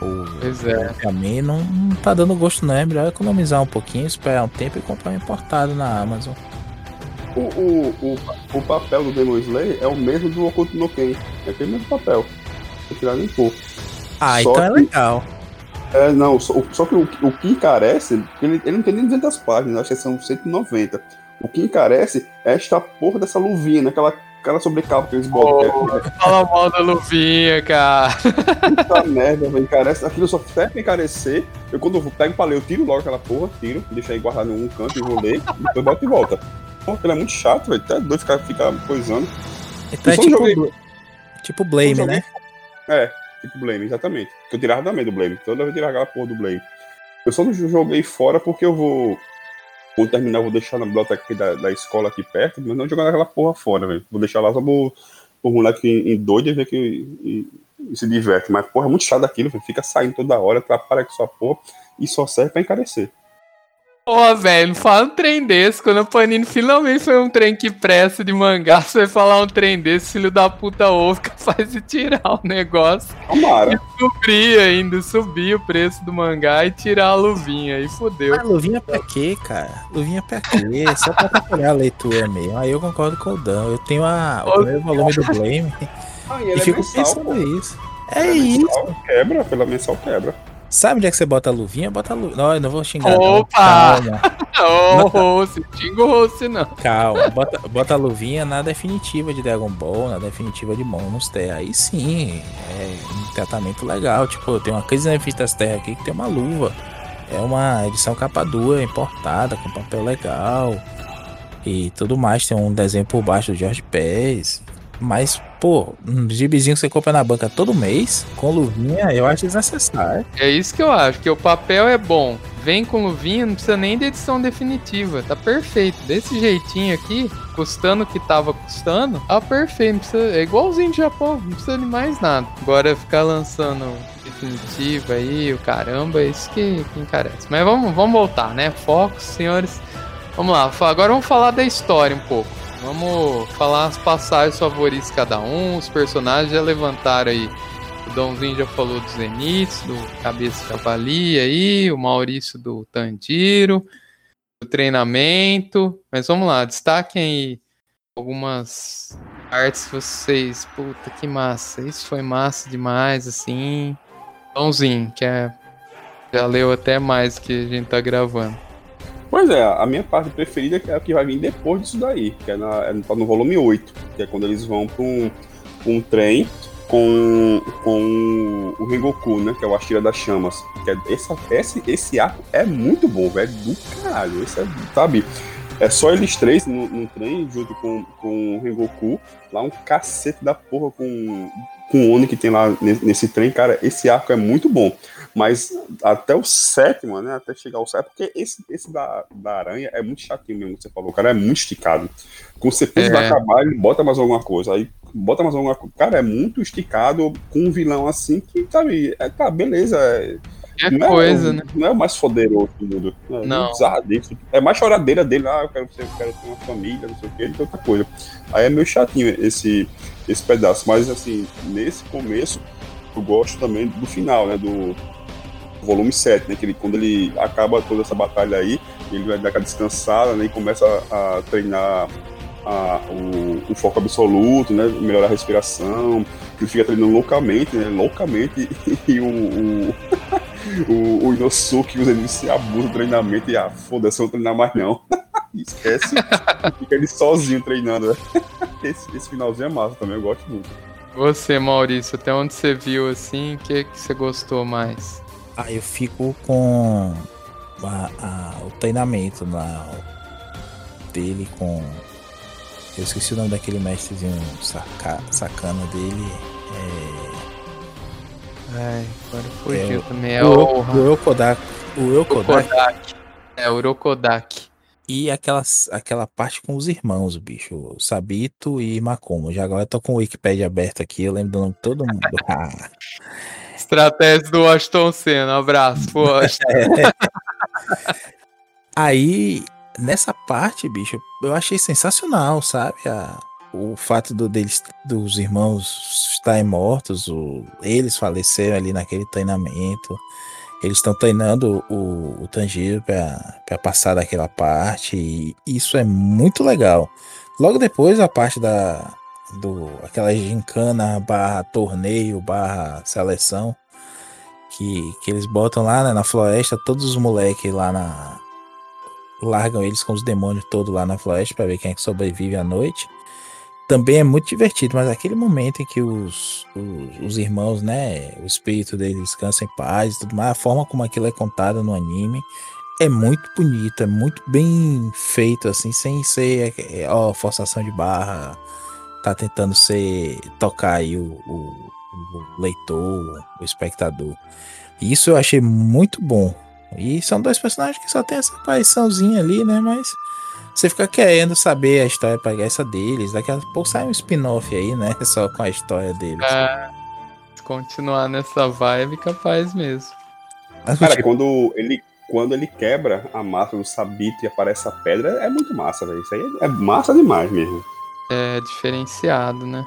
O, pois é. Também não, não tá dando gosto não, é melhor economizar um pouquinho, esperar um tempo e comprar um importado na Amazon. O, o, o, o papel do Demon Slayer é o mesmo do Oculto no Ken. É aquele mesmo papel. Não tirar nem pouco. Ah, só então é legal. É, não, só, só que o, o que encarece, ele, ele não tem nem 200 páginas, acho que são 190. O que encarece é esta porra dessa luvinha, naquela cara sobrecapa que eles botam. Oh, é... Fala mal da luvinha, cara. Puta merda, velho. Encarece. Aquilo só serve pra encarecer. Eu quando eu pego pra ler, eu tiro logo aquela porra, tiro, deixo aí guardado em um canto e vou ler, depois boto de volta. Pô, ele é muito chato, velho. Até doido ficar, ficar coisando. Então é tipo, joguei... tipo Blame, né? É, tipo Blame, exatamente. Que eu tirava também do Blame. Toda vez eu tirava aquela porra do Blame. Eu só não joguei fora porque eu vou. Vou terminar, vou deixar na biblioteca aqui da, da escola aqui perto, mas não jogar aquela porra fora, velho. Vou deixar lá só vou o moleque em, em doido e vê que e, e se diverte. Mas, porra, é muito chato aquilo, fica saindo toda hora, atrapalha com sua porra e só serve pra encarecer. Pô, velho, não fala um trem desse. Quando a Panini finalmente foi um trem que presta de mangá, <laughs> você vai falar um trem desse, filho da puta ovo, <laughs> faz de tirar o negócio. Tomara. E subir ainda, subir o preço do mangá e tirar a luvinha. Aí fodeu. Mas luvinha pra quê, cara? Luvinha pra quê? Só pra atrapalhar a leitura mesmo. Aí eu concordo com o Dan. Eu tenho a, o primeiro volume do Blame <laughs> Ah, e, ele é fico mensal, pensando pô. isso. É Pela isso. mensal Quebra, pela mensal quebra. Sabe onde é que você bota a luvinha? Bota a luvinha. Não, eu não vou xingar. não. Opa! Calma, <laughs> Ô, Rossi, xinga o não. calma. Bota, bota a luvinha na definitiva de Dragon Ball, na definitiva de Monster. Aí sim, é um tratamento legal. Tipo, tem uma crise na Fitas Terra aqui que tem uma luva. É uma edição capa dura, importada, com papel legal. E tudo mais. Tem um desenho por baixo do Jorge Pérez. Mas, pô, um gibizinho que você compra na banca todo mês, com luvinha, eu acho desnecessário. É isso que eu acho, que o papel é bom. Vem com luvinha, não precisa nem de edição definitiva. Tá perfeito. Desse jeitinho aqui, custando o que tava custando, tá perfeito. Precisa, é igualzinho de Japão, não precisa de mais nada. Agora ficar lançando definitiva aí, o caramba, é isso que, que encarece. Mas vamos, vamos voltar, né? Foco, senhores. Vamos lá, agora vamos falar da história um pouco. Vamos falar as passagens favoritas cada um, os personagens já levantaram aí. O Dãozinho já falou do Zenith, do Cabeça de Javali aí, o Maurício do Tandiro, do treinamento. Mas vamos lá, destaquem aí algumas partes que vocês. Puta que massa, isso foi massa demais, assim. Dãozinho, que é. Já leu até mais que a gente tá gravando. Pois é, a minha parte preferida é a que vai vir depois disso daí, que é, na, é tá no volume 8, que é quando eles vão pra um, um trem com, com o Rengoku, né? Que é o Ashira das Chamas. Que é, essa, esse, esse arco é muito bom, velho. Do caralho. Esse é, sabe? É só eles três no, no trem, junto com, com o Rengoku. Lá um cacete da porra com, com o Oni que tem lá nesse, trem. Cara, esse arco é muito bom. Mas até o sétimo, né? Até chegar ao sétimo, porque esse, esse da, da aranha é muito chatinho mesmo, que você falou. Cara é muito esticado. Você pensa É. vai acabar, ele bota mais alguma coisa. Aí bota mais alguma coisa. Cara, é muito esticado com um vilão assim que, sabe, é, tá, beleza. É, É não coisa, é, né? Não é o mais foderoso do mundo. É, Não. É mais choradeira dele, ah, eu quero, ser, eu quero ter uma família, não sei o que outra coisa. Aí é meio chatinho esse, esse pedaço. Mas assim, nesse começo, eu gosto também do final, né? Do volume 7, né? Que ele, quando ele acaba toda essa batalha aí, ele vai dar aquela descansada, né? E começa a, a treinar a- o, o foco absoluto, né? Melhorar a respiração. Que ele fica treinando loucamente, né? Loucamente. <laughs> E o, o, <laughs> o, o Inosuke usa ele se abusa do treinamento e ah, foda-se, eu não treinar mais não. <laughs> Esquece. Fica ele sozinho treinando. né? Esse, esse finalzinho é massa também, eu gosto muito. Você, Maurício, até onde você viu assim, o que, que você gostou mais? Aí eu fico com a- a- o treinamento na, dele com. Eu esqueci o nome daquele mestrezinho saca, sacana dele. Ai, agora fugiu É, também. É, É o, o o Eurokodak. O Eurokodak. Urokodak. É, o Urokodak. E aquela, aquela parte com os irmãos, bicho. o Sabito e Macomo. Já agora eu tô com o Wikipedia aberto aqui, eu lembro do nome de todo mundo. <laughs> Ah, Estratégia do Washington Senna. Um abraço, <laughs> pô. Aí, nessa parte, bicho, eu achei sensacional, sabe? A- o fato do, deles, dos irmãos estarem mortos, o- eles faleceram ali naquele treinamento. Eles estão treinando o, o Tanjiro para passar daquela parte. E isso é muito legal. Logo depois, a parte da. Do, aquela gincana barra torneio barra seleção que, que eles botam lá né, na floresta todos os moleques lá na, largam eles com os demônios todos lá na floresta para ver quem é que sobrevive à noite. Também é muito divertido, mas aquele momento em que os, os, os irmãos, né, o espírito deles descansa em paz e tudo mais, a forma como aquilo é contado no anime é muito bonito, é muito bem feito, assim, sem ser, é, ó, forçação de barra, tá tentando ser, tocar aí o, o, o leitor, o espectador. Isso eu achei muito bom. E são dois personagens que só tem essa apariçãozinha ali, né? Mas você fica querendo saber a história essa deles. Daqui a pouco sai um spin-off aí, né? <laughs> Só com a história deles. É, continuar nessa vibe, capaz mesmo. Mas, Cara, tipo... quando ele quando ele quebra a massa do sabito e aparece a pedra, é muito massa, velho. Isso aí é massa demais mesmo. É diferenciado, né?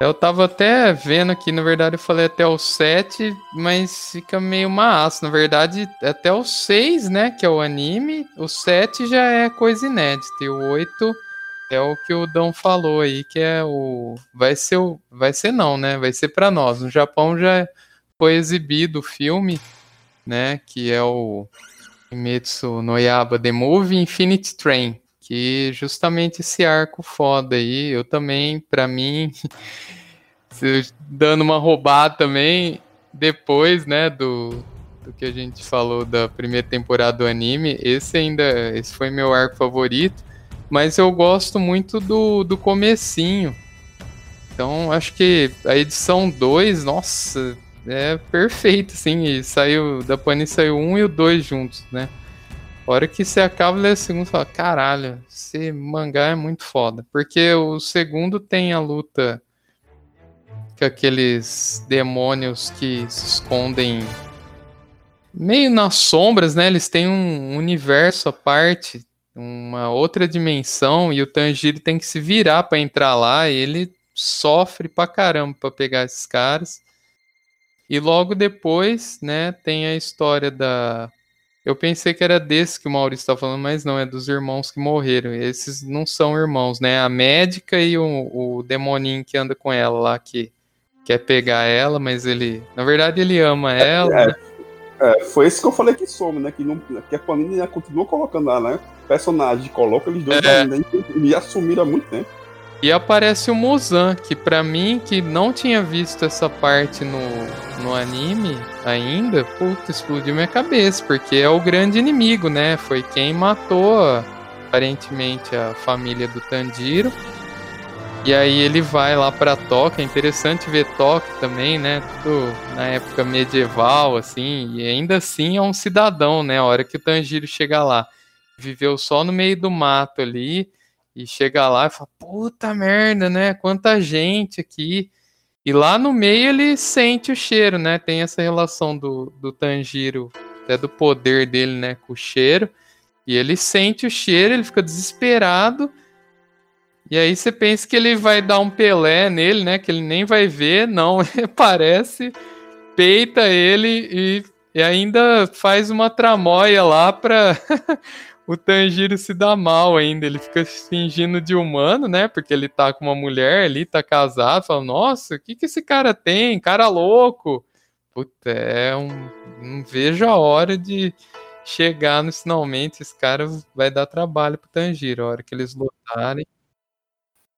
Eu tava até vendo aqui, na verdade eu falei até o 7, mas fica meio massa. Na verdade, até o 6, né, que é o anime, o 7 já é coisa inédita. E o 8 é o que o Dão falou aí, que é o. Vai ser o. Vai ser não, né? Vai ser para nós. No Japão já foi exibido o filme, né? Que é o Kimetsu no Yaba The Movie Infinite Train que justamente esse arco foda aí, eu também, para mim, <laughs> dando uma roubada também, depois, né, do, do que a gente falou da primeira temporada do anime, esse ainda, esse foi meu arco favorito, mas eu gosto muito do, do comecinho. Então, acho que a edição 2, nossa, é perfeito, e saiu, da Panini saiu um e o dois juntos, né? Hora que você acaba ler o segundo, fala, caralho, esse mangá é muito foda. Porque o segundo tem a luta com aqueles demônios que se escondem meio nas sombras, né? Eles têm um universo à parte, uma outra dimensão, e o Tanjiro tem que se virar para entrar lá, e ele sofre pra caramba pra pegar esses caras. E logo depois, né, tem a história da eu pensei que era desse que o Maurício está falando, mas não, é dos irmãos que morreram. Esses não são irmãos, né? A médica e o, o demoninho que anda com ela lá, que quer pegar ela, mas ele. Na verdade, ele ama é, ela. É, né? é, foi esse que eu falei que some, né? Que, não, que a Panini continua colocando lá, né? Personagem, coloca eles dois é. ainda e assumiram há muito tempo. E aparece o Muzan, que para mim, que não tinha visto essa parte no, no anime ainda, puta, explodiu minha cabeça, porque é o grande inimigo, né? Foi quem matou, aparentemente, a família do Tanjiro. E aí ele vai lá para Tóquio, é interessante ver Tóquio também, né? Tudo na época medieval, assim, e ainda assim é um cidadão, né? A hora que o Tanjiro chega lá. Viveu só no meio do mato ali, e chega lá e fala, puta merda, né? Quanta gente aqui. E lá no meio ele sente o cheiro, né? Tem essa relação do, do Tanjiro, até do poder dele, né? Com o cheiro. E ele sente o cheiro, ele fica desesperado. E aí você pensa que ele vai dar um Pelé nele, né? Que ele nem vai ver. Não, <laughs> parece, peita ele e, e ainda faz uma tramóia lá pra <laughs> o Tanjiro se dá mal ainda. Ele fica fingindo de humano, né? Porque ele tá com uma mulher ali, tá casado. Fala, nossa, o que que esse cara tem? Cara louco. Puta, é um. Não vejo a hora de chegar no finalmente. Esse cara vai dar trabalho pro Tanjiro. A hora que eles lutarem.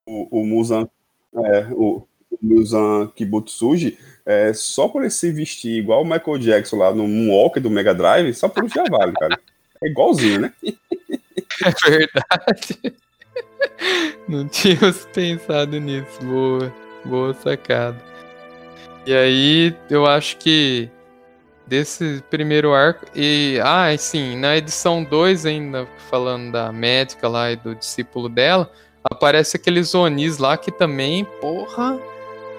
O, o Muzan. É, o, o Muzan Kibutsuji, é, só por ele se vestir igual o Michael Jackson lá no Moonwalker do Mega Drive, só por isso já vale, cara. <laughs> É igualzinho, né? <laughs> É verdade. Não tínhamos pensado nisso. Boa, boa sacada. E aí, eu acho que desse primeiro arco. E, ah, sim, na edição 2, ainda falando da médica lá e do discípulo dela, aparece aqueles Onis lá que também, porra,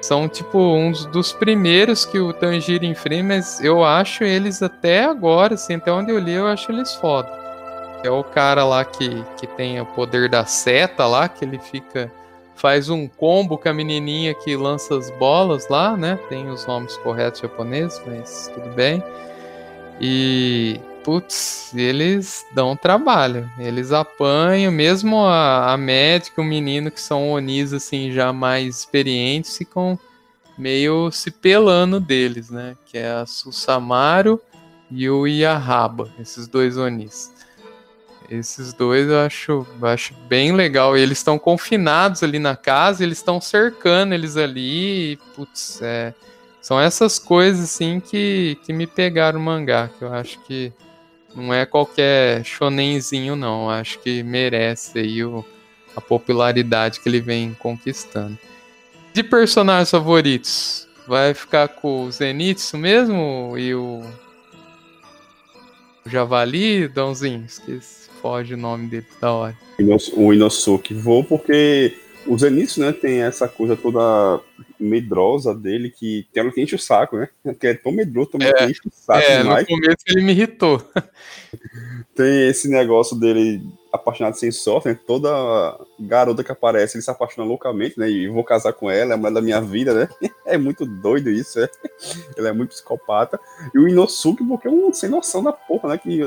são tipo uns dos primeiros que o Tanjiro enfrenta, mas eu acho eles até agora, assim, até onde eu li, eu acho eles foda. É o cara lá que, que tem o poder da seta lá, que ele fica. faz um combo com a menininha que lança as bolas lá, né? Tem os nomes corretos japoneses, mas tudo bem. E putz, eles dão trabalho. Eles apanham, mesmo a, a médica, o menino, que são onis, assim, já mais experientes, ficam meio se pelando deles, né? Que é a Susamaru e o Yahaba, esses dois onis. Esses dois eu acho, acho bem legal. eles estão confinados ali na casa, eles estão cercando eles ali. E, putz, é, são essas coisas assim que, que me pegaram o mangá, que eu acho que não é qualquer shonenzinho, não. Acho que merece aí o, a popularidade que ele vem conquistando. De personagens favoritos, vai ficar com o Zenitsu mesmo e o, o Javali, Dãozinho? Esqueci. foge o nome dele da hora. O Inosuke. Vou porque o Zenitsu, né, tem essa coisa toda medrosa dele que tem que enche o saco, né? <laughs> Que é tão medroso, tão é, enche o saco é, demais. No começo ele me irritou. <laughs> Tem esse negócio dele apaixonado sem sorte, né? Toda garota que aparece, ele se apaixona loucamente, né? E vou casar com ela, é a mulher da minha vida, né? <laughs> É muito doido isso, é. Ele é muito psicopata. E o Inosuke, porque é um sem noção da porra, né? Que,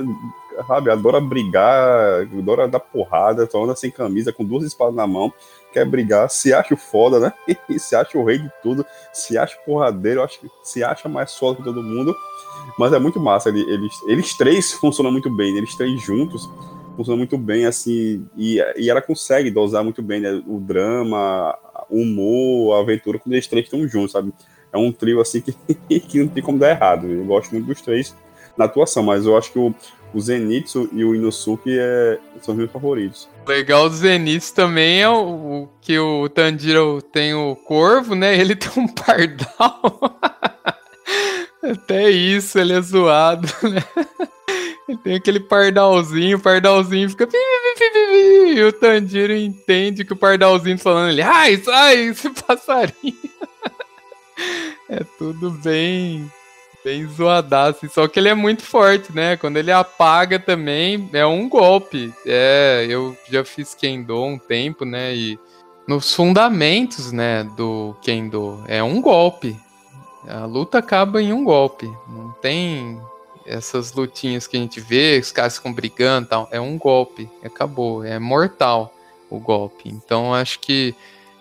sabe, adora brigar, adora dar porrada, só anda sem camisa, com duas espadas na mão, quer brigar, se acha o foda, né? <laughs> Se acha o rei de tudo, se acha porradeiro, acho que se acha mais foda que todo mundo. Mas é muito massa, eles, eles três <laughs> funcionam muito bem, eles três juntos funciona muito bem, assim, e, e ela consegue dosar muito bem né, o drama, o humor, a aventura, quando eles três estão juntos, sabe? É um trio, assim, que, <laughs> que não tem como dar errado. Eu gosto muito dos três na atuação, mas eu acho que o, o Zenitsu e o Inosuke é, são os meus favoritos. Legal do Zenitsu também é o, o, que o Tanjiro tem o corvo, né? Ele <laughs> tem um pardal. <laughs> Até isso, ele é zoado, <laughs> né? Ele tem aquele pardalzinho, o pardalzinho fica. E o Tanjiro entende que o pardalzinho falando ele, ai, sai, esse passarinho. É tudo bem, bem zoadaço. Só que ele é muito forte, né? Quando ele apaga também, é um golpe. É, eu já fiz Kendo um tempo, né? E nos fundamentos, né, do Kendo, é um golpe. A luta acaba em um golpe. Não tem essas lutinhas que a gente vê, os caras ficam brigando e tal, é um golpe, acabou, é mortal o golpe. Então acho que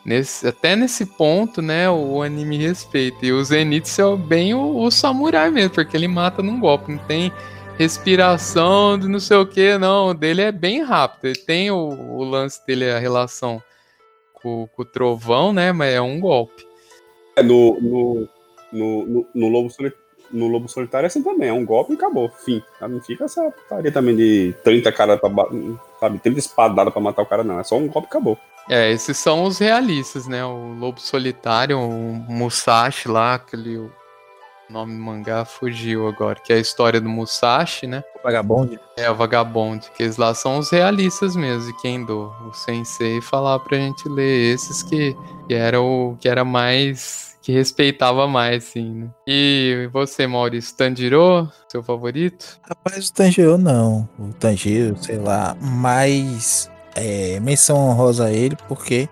nesse, até nesse ponto, né, o anime respeita. E o Zenitsu é bem o, o samurai mesmo, porque ele mata num golpe, não tem respiração de não sei o que, não. O dele é bem rápido. Ele tem o, o lance dele, a relação com, com, o trovão, né? Mas é um golpe. É, no, no, no, no, no Lobo Solitário no Lobo Solitário é assim também, é um golpe e acabou, fim. Não fica essa putaria também de 30 caras sabe, 30 espadadas pra matar o cara, não. É só um golpe e acabou. É, esses são os realistas, né? O Lobo Solitário, o Musashi lá, aquele o nome do mangá fugiu agora, que é a história do Musashi, né? O Vagabonde. É, o Vagabonde, que eles lá são os realistas mesmo, de Kendo. O sensei falar pra gente ler esses que, que era o que era mais que respeitava mais, sim. Né? E você, Maurício, Tanjiro, seu favorito? Rapaz, o Tanjiro não. O Tanjiro, sei lá, mais é, menção honrosa a ele, porque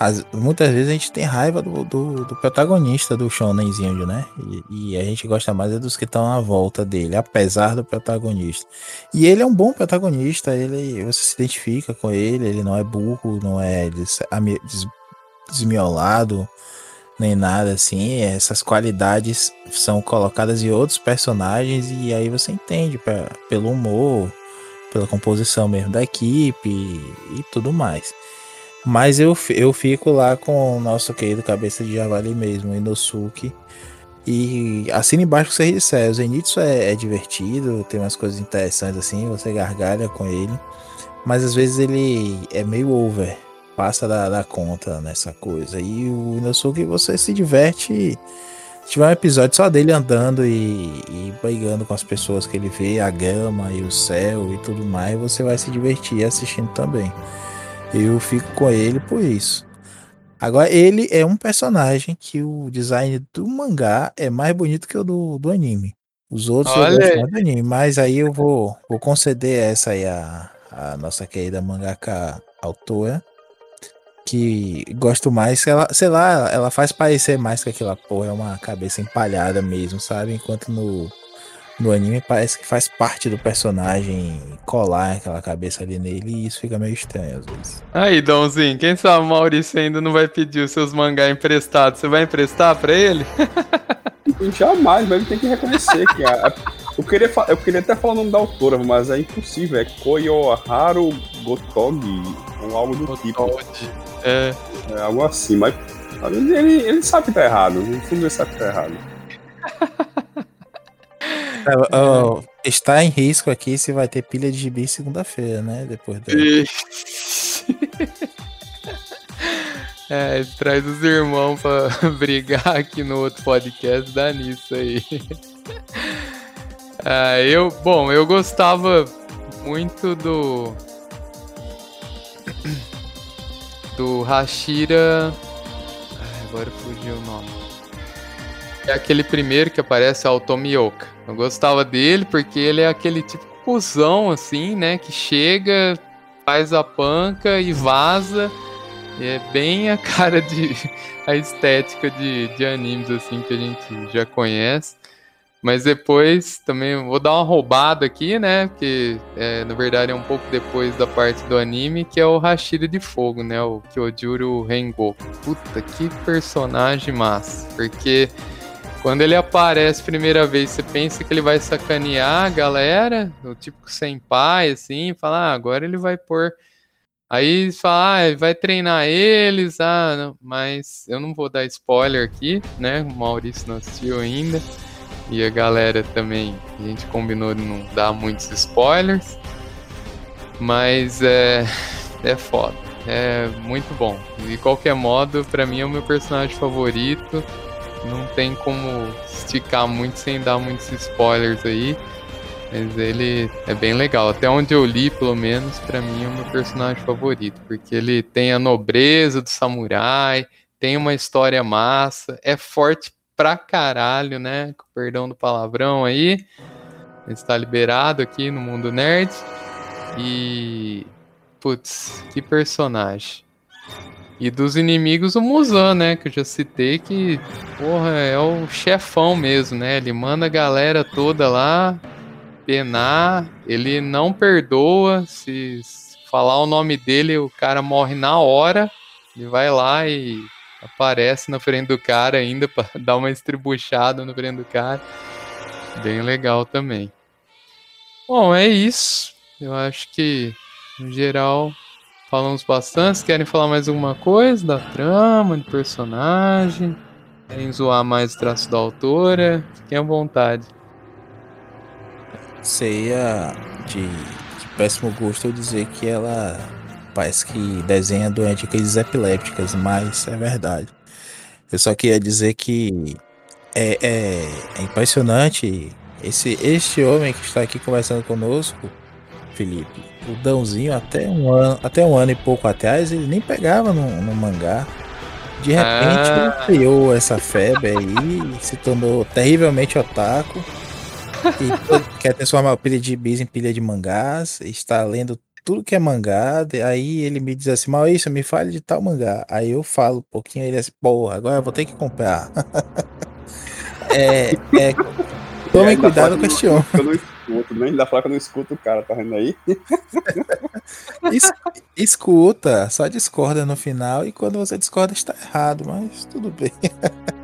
as, muitas vezes a gente tem raiva do, do, do protagonista do shonenzinho, né? E, e, a gente gosta mais é dos que estão à volta dele, apesar do protagonista. E ele é um bom protagonista, ele você se identifica com ele, ele não é burro, não é des, des, desmiolado, nem nada assim. Essas qualidades são colocadas em outros personagens e aí você entende pra, pelo humor, pela composição mesmo da equipe e, tudo mais. Mas eu, eu fico lá com o nosso querido cabeça de javali mesmo, Inosuke. E assina embaixo que você disser. O Zenitsu é, é divertido, tem umas coisas interessantes assim, você gargalha com ele. Mas às vezes ele é meio over passa da, da conta nessa coisa. E o Inosuke você se diverte. Tiver um episódio só dele andando e, e brigando com as pessoas que ele vê, a gama e o céu e tudo mais, você vai se divertir assistindo também. Eu fico com ele por isso. Agora, ele é um personagem que o design do mangá é mais bonito que o do, do anime. Os outros Olha. eu gosto mais do anime, mas aí eu vou, vou conceder essa aí a, a nossa querida mangaka autora que gosto mais, ela, sei lá, ela faz parecer mais que aquela porra é uma cabeça empalhada mesmo, sabe? Enquanto no, no anime parece que faz parte do personagem colar aquela cabeça ali nele e isso fica meio estranho às vezes. Aí, Dãozinho, quem sabe o Maurício ainda não vai pedir os seus mangá emprestados? Você vai emprestar pra ele? <laughs> Jamais, mas ele tem que reconhecer que a, eu, queria, eu queria até falar o nome da autora, mas é impossível. É Koyoharu Gotogi, ou algo do tipo. É. é. Algo assim, mas ele, ele, sabe que tá errado. No fundo ele sabe que tá errado. <laughs> oh, está em risco aqui se vai ter pilha de gibi segunda-feira, né? Depois da. <laughs> É, traz os irmãos pra <laughs> brigar aqui no outro podcast, dá nisso aí. Ah, eu, bom, eu gostava muito do. <clears throat> Do Hashira. Ai, agora fugiu o nome. É aquele primeiro que aparece, é o Tomioka. Eu gostava dele porque ele é aquele tipo cuzão, assim, né? Que chega, faz a panca e vaza. E é bem a <laughs> cara de. a estética de, de animes, assim, que a gente já conhece. Mas depois também vou dar uma roubada aqui, né? Porque é, na verdade é um pouco depois da parte do anime, que é o Hashira de Fogo, né? O Kyojuro Rengoku. Puta, que personagem massa. Porque quando ele aparece primeira vez, você pensa que ele vai sacanear a galera, o típico senpai, assim, falar, ah, agora ele vai pôr. Aí fala, ah, vai treinar eles, ah, não. mas eu não vou dar spoiler aqui, né? O Maurício não assistiu ainda e a galera também, a gente combinou de não dar muitos spoilers, mas é, é foda, é muito bom. De qualquer modo, para mim é o meu personagem favorito, não tem como esticar muito sem dar muitos spoilers aí, mas ele é bem legal. Até onde eu li, pelo menos, para mim é o meu personagem favorito, porque ele tem a nobreza do samurai, tem uma história massa, é forte pra caralho, né? Com perdão do palavrão aí. Está liberado aqui no mundo nerd. E. Putz, que personagem. E dos inimigos, o Muzan, né? Que eu já citei, que, porra, é o chefão mesmo, né? Ele manda a galera toda lá penar. Ele não perdoa. Se falar o nome dele, o cara morre na hora. Ele vai lá e aparece na frente do cara ainda para <laughs> dar uma estribuchada no frente do cara. Bem legal também. Bom, é isso. Eu acho que, no geral, falamos bastante. Querem falar mais alguma coisa da trama, do personagem? Querem zoar mais o traço da autora? Fiquem à vontade. Seria de, de péssimo gosto eu dizer que ela Parece que desenha doente crises epilépticas, mas é verdade. Eu só queria dizer que é, é, é impressionante esse este homem que está aqui conversando conosco, Felipe. O Dãozinho até um ano, até um ano e pouco atrás ele nem pegava no, no mangá. De repente ah. criou essa febre aí, se tornou terrivelmente otaku. E <laughs> quer transformar pilha de bis em pilha de mangás. Está lendo tudo que é mangá, aí ele me diz assim, Maurício, me fale de tal mangá. Aí eu falo um pouquinho, ele assim, porra, agora eu vou ter que comprar. <laughs> é, é, <laughs> tomem cuidado com este homem. Eu não escuto, nem da falar que eu não escuto o cara, tá vendo aí? Es, escuta, só discorda no final e quando você discorda está errado, mas tudo bem. <laughs>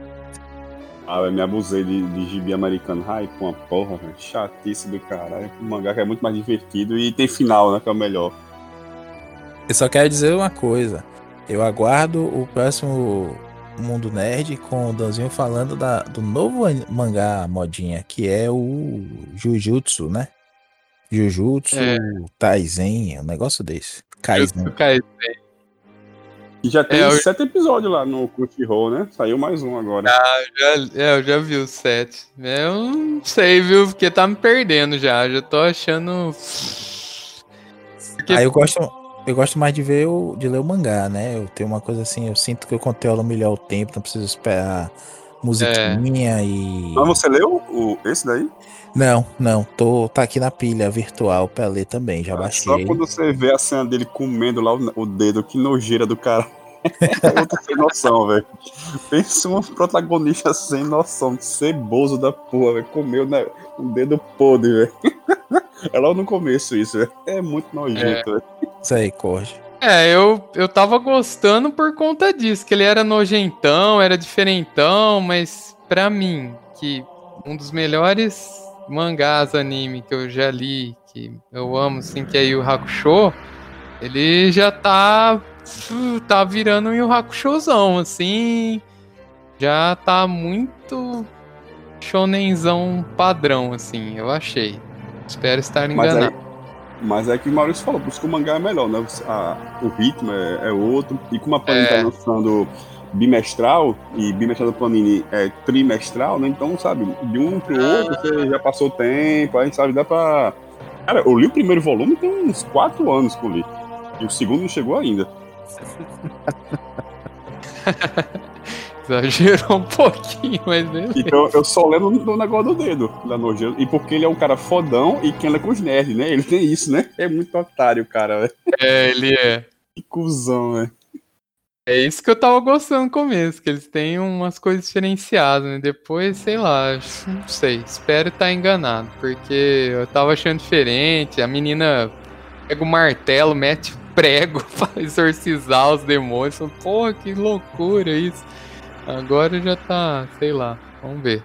Ah, eu me abusei de, de gibi americano. Ai, com uma porra, velho. Chatice do caralho. O mangá que é muito mais divertido e tem final, né? Que é o melhor. Eu só quero dizer uma coisa. Eu aguardo o próximo Mundo Nerd com o Danzinho falando da, do novo mangá modinha, que é o Jujutsu, né? Jujutsu, é. Taizen, um negócio desse. Kaizen. Kaizen. E já tem é, eu... sete episódios lá no Crunchyroll, né? Saiu mais um agora. Ah, já, é, eu já vi os sete. Eu não sei, viu? Porque tá me perdendo já. Já tô achando. Porque... Ah, eu gosto, eu gosto mais de ver o, de ler o mangá, né? Eu tenho uma coisa assim, eu sinto que eu controlo melhor o tempo, não preciso esperar musiquinha é. e. Mas você leu o, esse daí? Não, não. Tô, tá aqui na pilha virtual pra ler também, já é, baixei. Só quando você vê a cena dele comendo lá o, o dedo, que nojeira do cara. <laughs> é outro sem noção, velho. Pensa um protagonista sem noção, ceboso da porra, velho. Comeu né, um dedo podre, velho. <laughs> é logo no começo isso, velho. É muito nojento, é. velho. Isso aí, corte. É, eu, eu tava gostando por conta disso, que ele era nojentão, era diferentão, mas pra mim, que um dos melhores mangás anime que eu já li, que eu amo, assim, que é Yu Hakusho, ele já tá tá virando um Yu Hakushozão, assim, já tá muito shonenzão padrão, assim, eu achei. Espero estar enganado. Mas é que o Maurício falou, por isso que o mangá é melhor, né? A, o ritmo é, é, outro. E como a Panini é. tá lançando bimestral, e bimestral do Panini é trimestral, né? Então, sabe, de um pro outro, você já passou tempo, aí, sabe, dá pra Cara, eu li o primeiro volume tem uns 4 anos que eu li. E o segundo não chegou ainda. <laughs> Exagerou um pouquinho, mas beleza. Então eu só lembro do negócio do dedo da nojento. E porque ele é um cara fodão e quem anda com os nerds, né? Ele tem isso, né? É muito otário, cara, velho. É, ele é. Que cuzão, velho. É isso que eu tava gostando no começo, que eles têm umas coisas diferenciadas, né? Depois, sei lá, não sei, espero estar enganado, porque eu tava achando diferente, a menina pega o martelo, mete prego <laughs> pra exorcizar os demônios, porra, que loucura isso. Agora já tá, sei lá, vamos ver.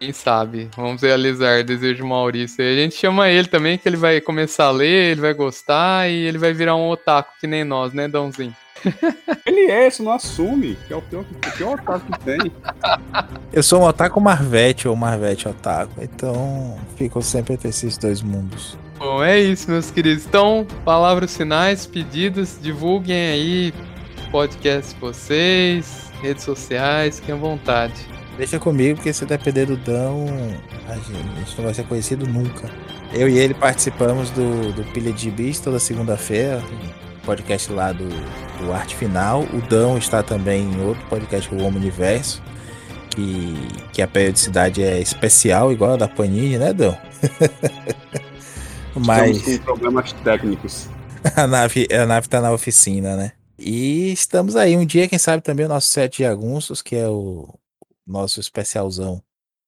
Quem sabe? Vamos realizar Desejo de Maurício. A gente chama ele também, que ele vai começar a ler, ele vai gostar e ele vai virar um otaku que nem nós, né, Dãozinho? <laughs> Ele é, isso não assume, que é o pior, o pior otaku que tem. Eu sou um otaku Marvete ou Marvete otaku, então fico sempre entre esses dois mundos. Bom, é isso, meus queridos. Então, palavras finais, pedidos, divulguem aí podcast de vocês, redes sociais, fiquem à vontade. Deixa comigo, porque se depender do Dão, a gente, a gente não vai ser conhecido nunca. Eu e ele participamos do, do Pilha de Bis toda segunda-feira, podcast lá do, do Arte Final. O Dão está também em outro podcast, o Homem Universo, que, que a periodicidade é especial, igual a da Panini, né, Dão? <laughs> Mas. Estamos com problemas técnicos. <laughs> A nave, a nave tá na oficina, né? E estamos aí. Um dia, quem sabe, também o nosso 7 de agunços, que é o nosso especialzão,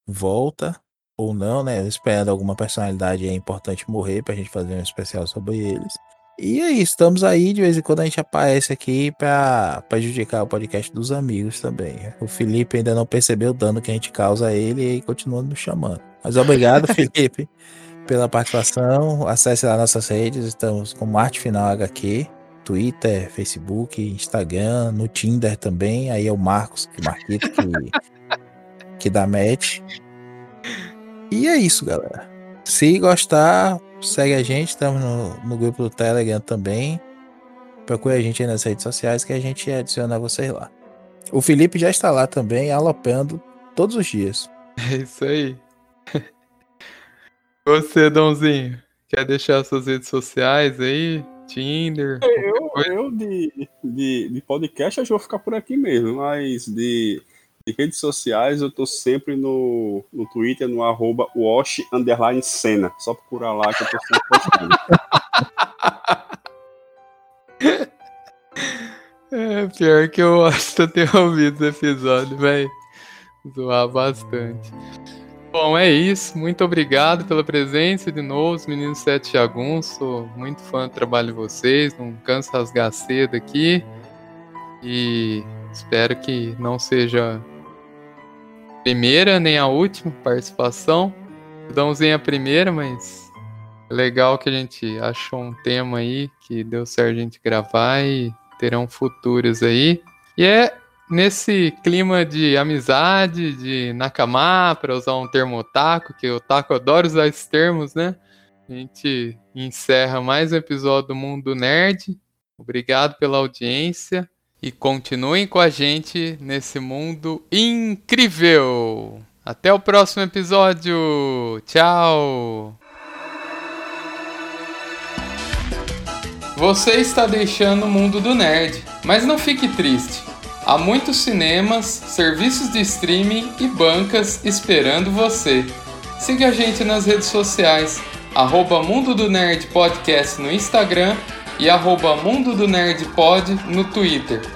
volta. Ou não, né? Esperando alguma personalidade é importante morrer pra gente fazer um especial sobre eles. E é isso, estamos aí, de vez em quando a gente aparece aqui para prejudicar o podcast dos amigos também. O Felipe ainda não percebeu o dano que a gente causa a ele e continua nos chamando. Mas obrigado, <laughs> Felipe, pela participação. Acesse lá nossas redes, estamos com Arte Final HQ, Twitter, Facebook, Instagram, no Tinder também. Aí é o Marcos, que Marquito, que, que dá match. E é isso, galera. Se gostar, segue a gente, estamos no, no grupo do Telegram também. Procure a gente aí nas redes sociais que a gente adiciona vocês lá. O Felipe já está lá também, alopando todos os dias. É isso aí. <laughs> Você, Dãozinho, quer deixar suas redes sociais aí? Tinder? Eu, eu de, de, de podcast, acho que vou ficar por aqui mesmo, mas de de redes sociais, eu tô sempre no, no Twitter, no arroba wash underline cena. Só procurar lá que eu tô sempre postando. <laughs> É, pior que eu que eu tenho ouvido esse episódio, vai zoar bastante. Bom, é isso. Muito obrigado pela presença de novo, os meninos Sete Jaguns. Sou muito fã do trabalho de vocês. Não canso rasgar cedo aqui. E espero que não seja primeira nem a última participação. Dãozinho a primeira, mas legal que a gente achou um tema aí que deu certo a gente gravar e terão futuros aí. E é nesse clima de amizade, de nakama, para usar um termo otaku, que o otaku adora usar esses termos, né? A gente encerra mais um episódio do Mundo Nerd. Obrigado pela audiência. E continuem com a gente nesse mundo incrível. Até o próximo episódio. Tchau. Você está deixando o mundo do nerd, mas não fique triste. Há muitos cinemas, serviços de streaming e bancas esperando você. Siga a gente nas redes sociais, arroba Mundo do Nerd Podcast no Instagram e arroba Mundo do Nerd Pod no Twitter.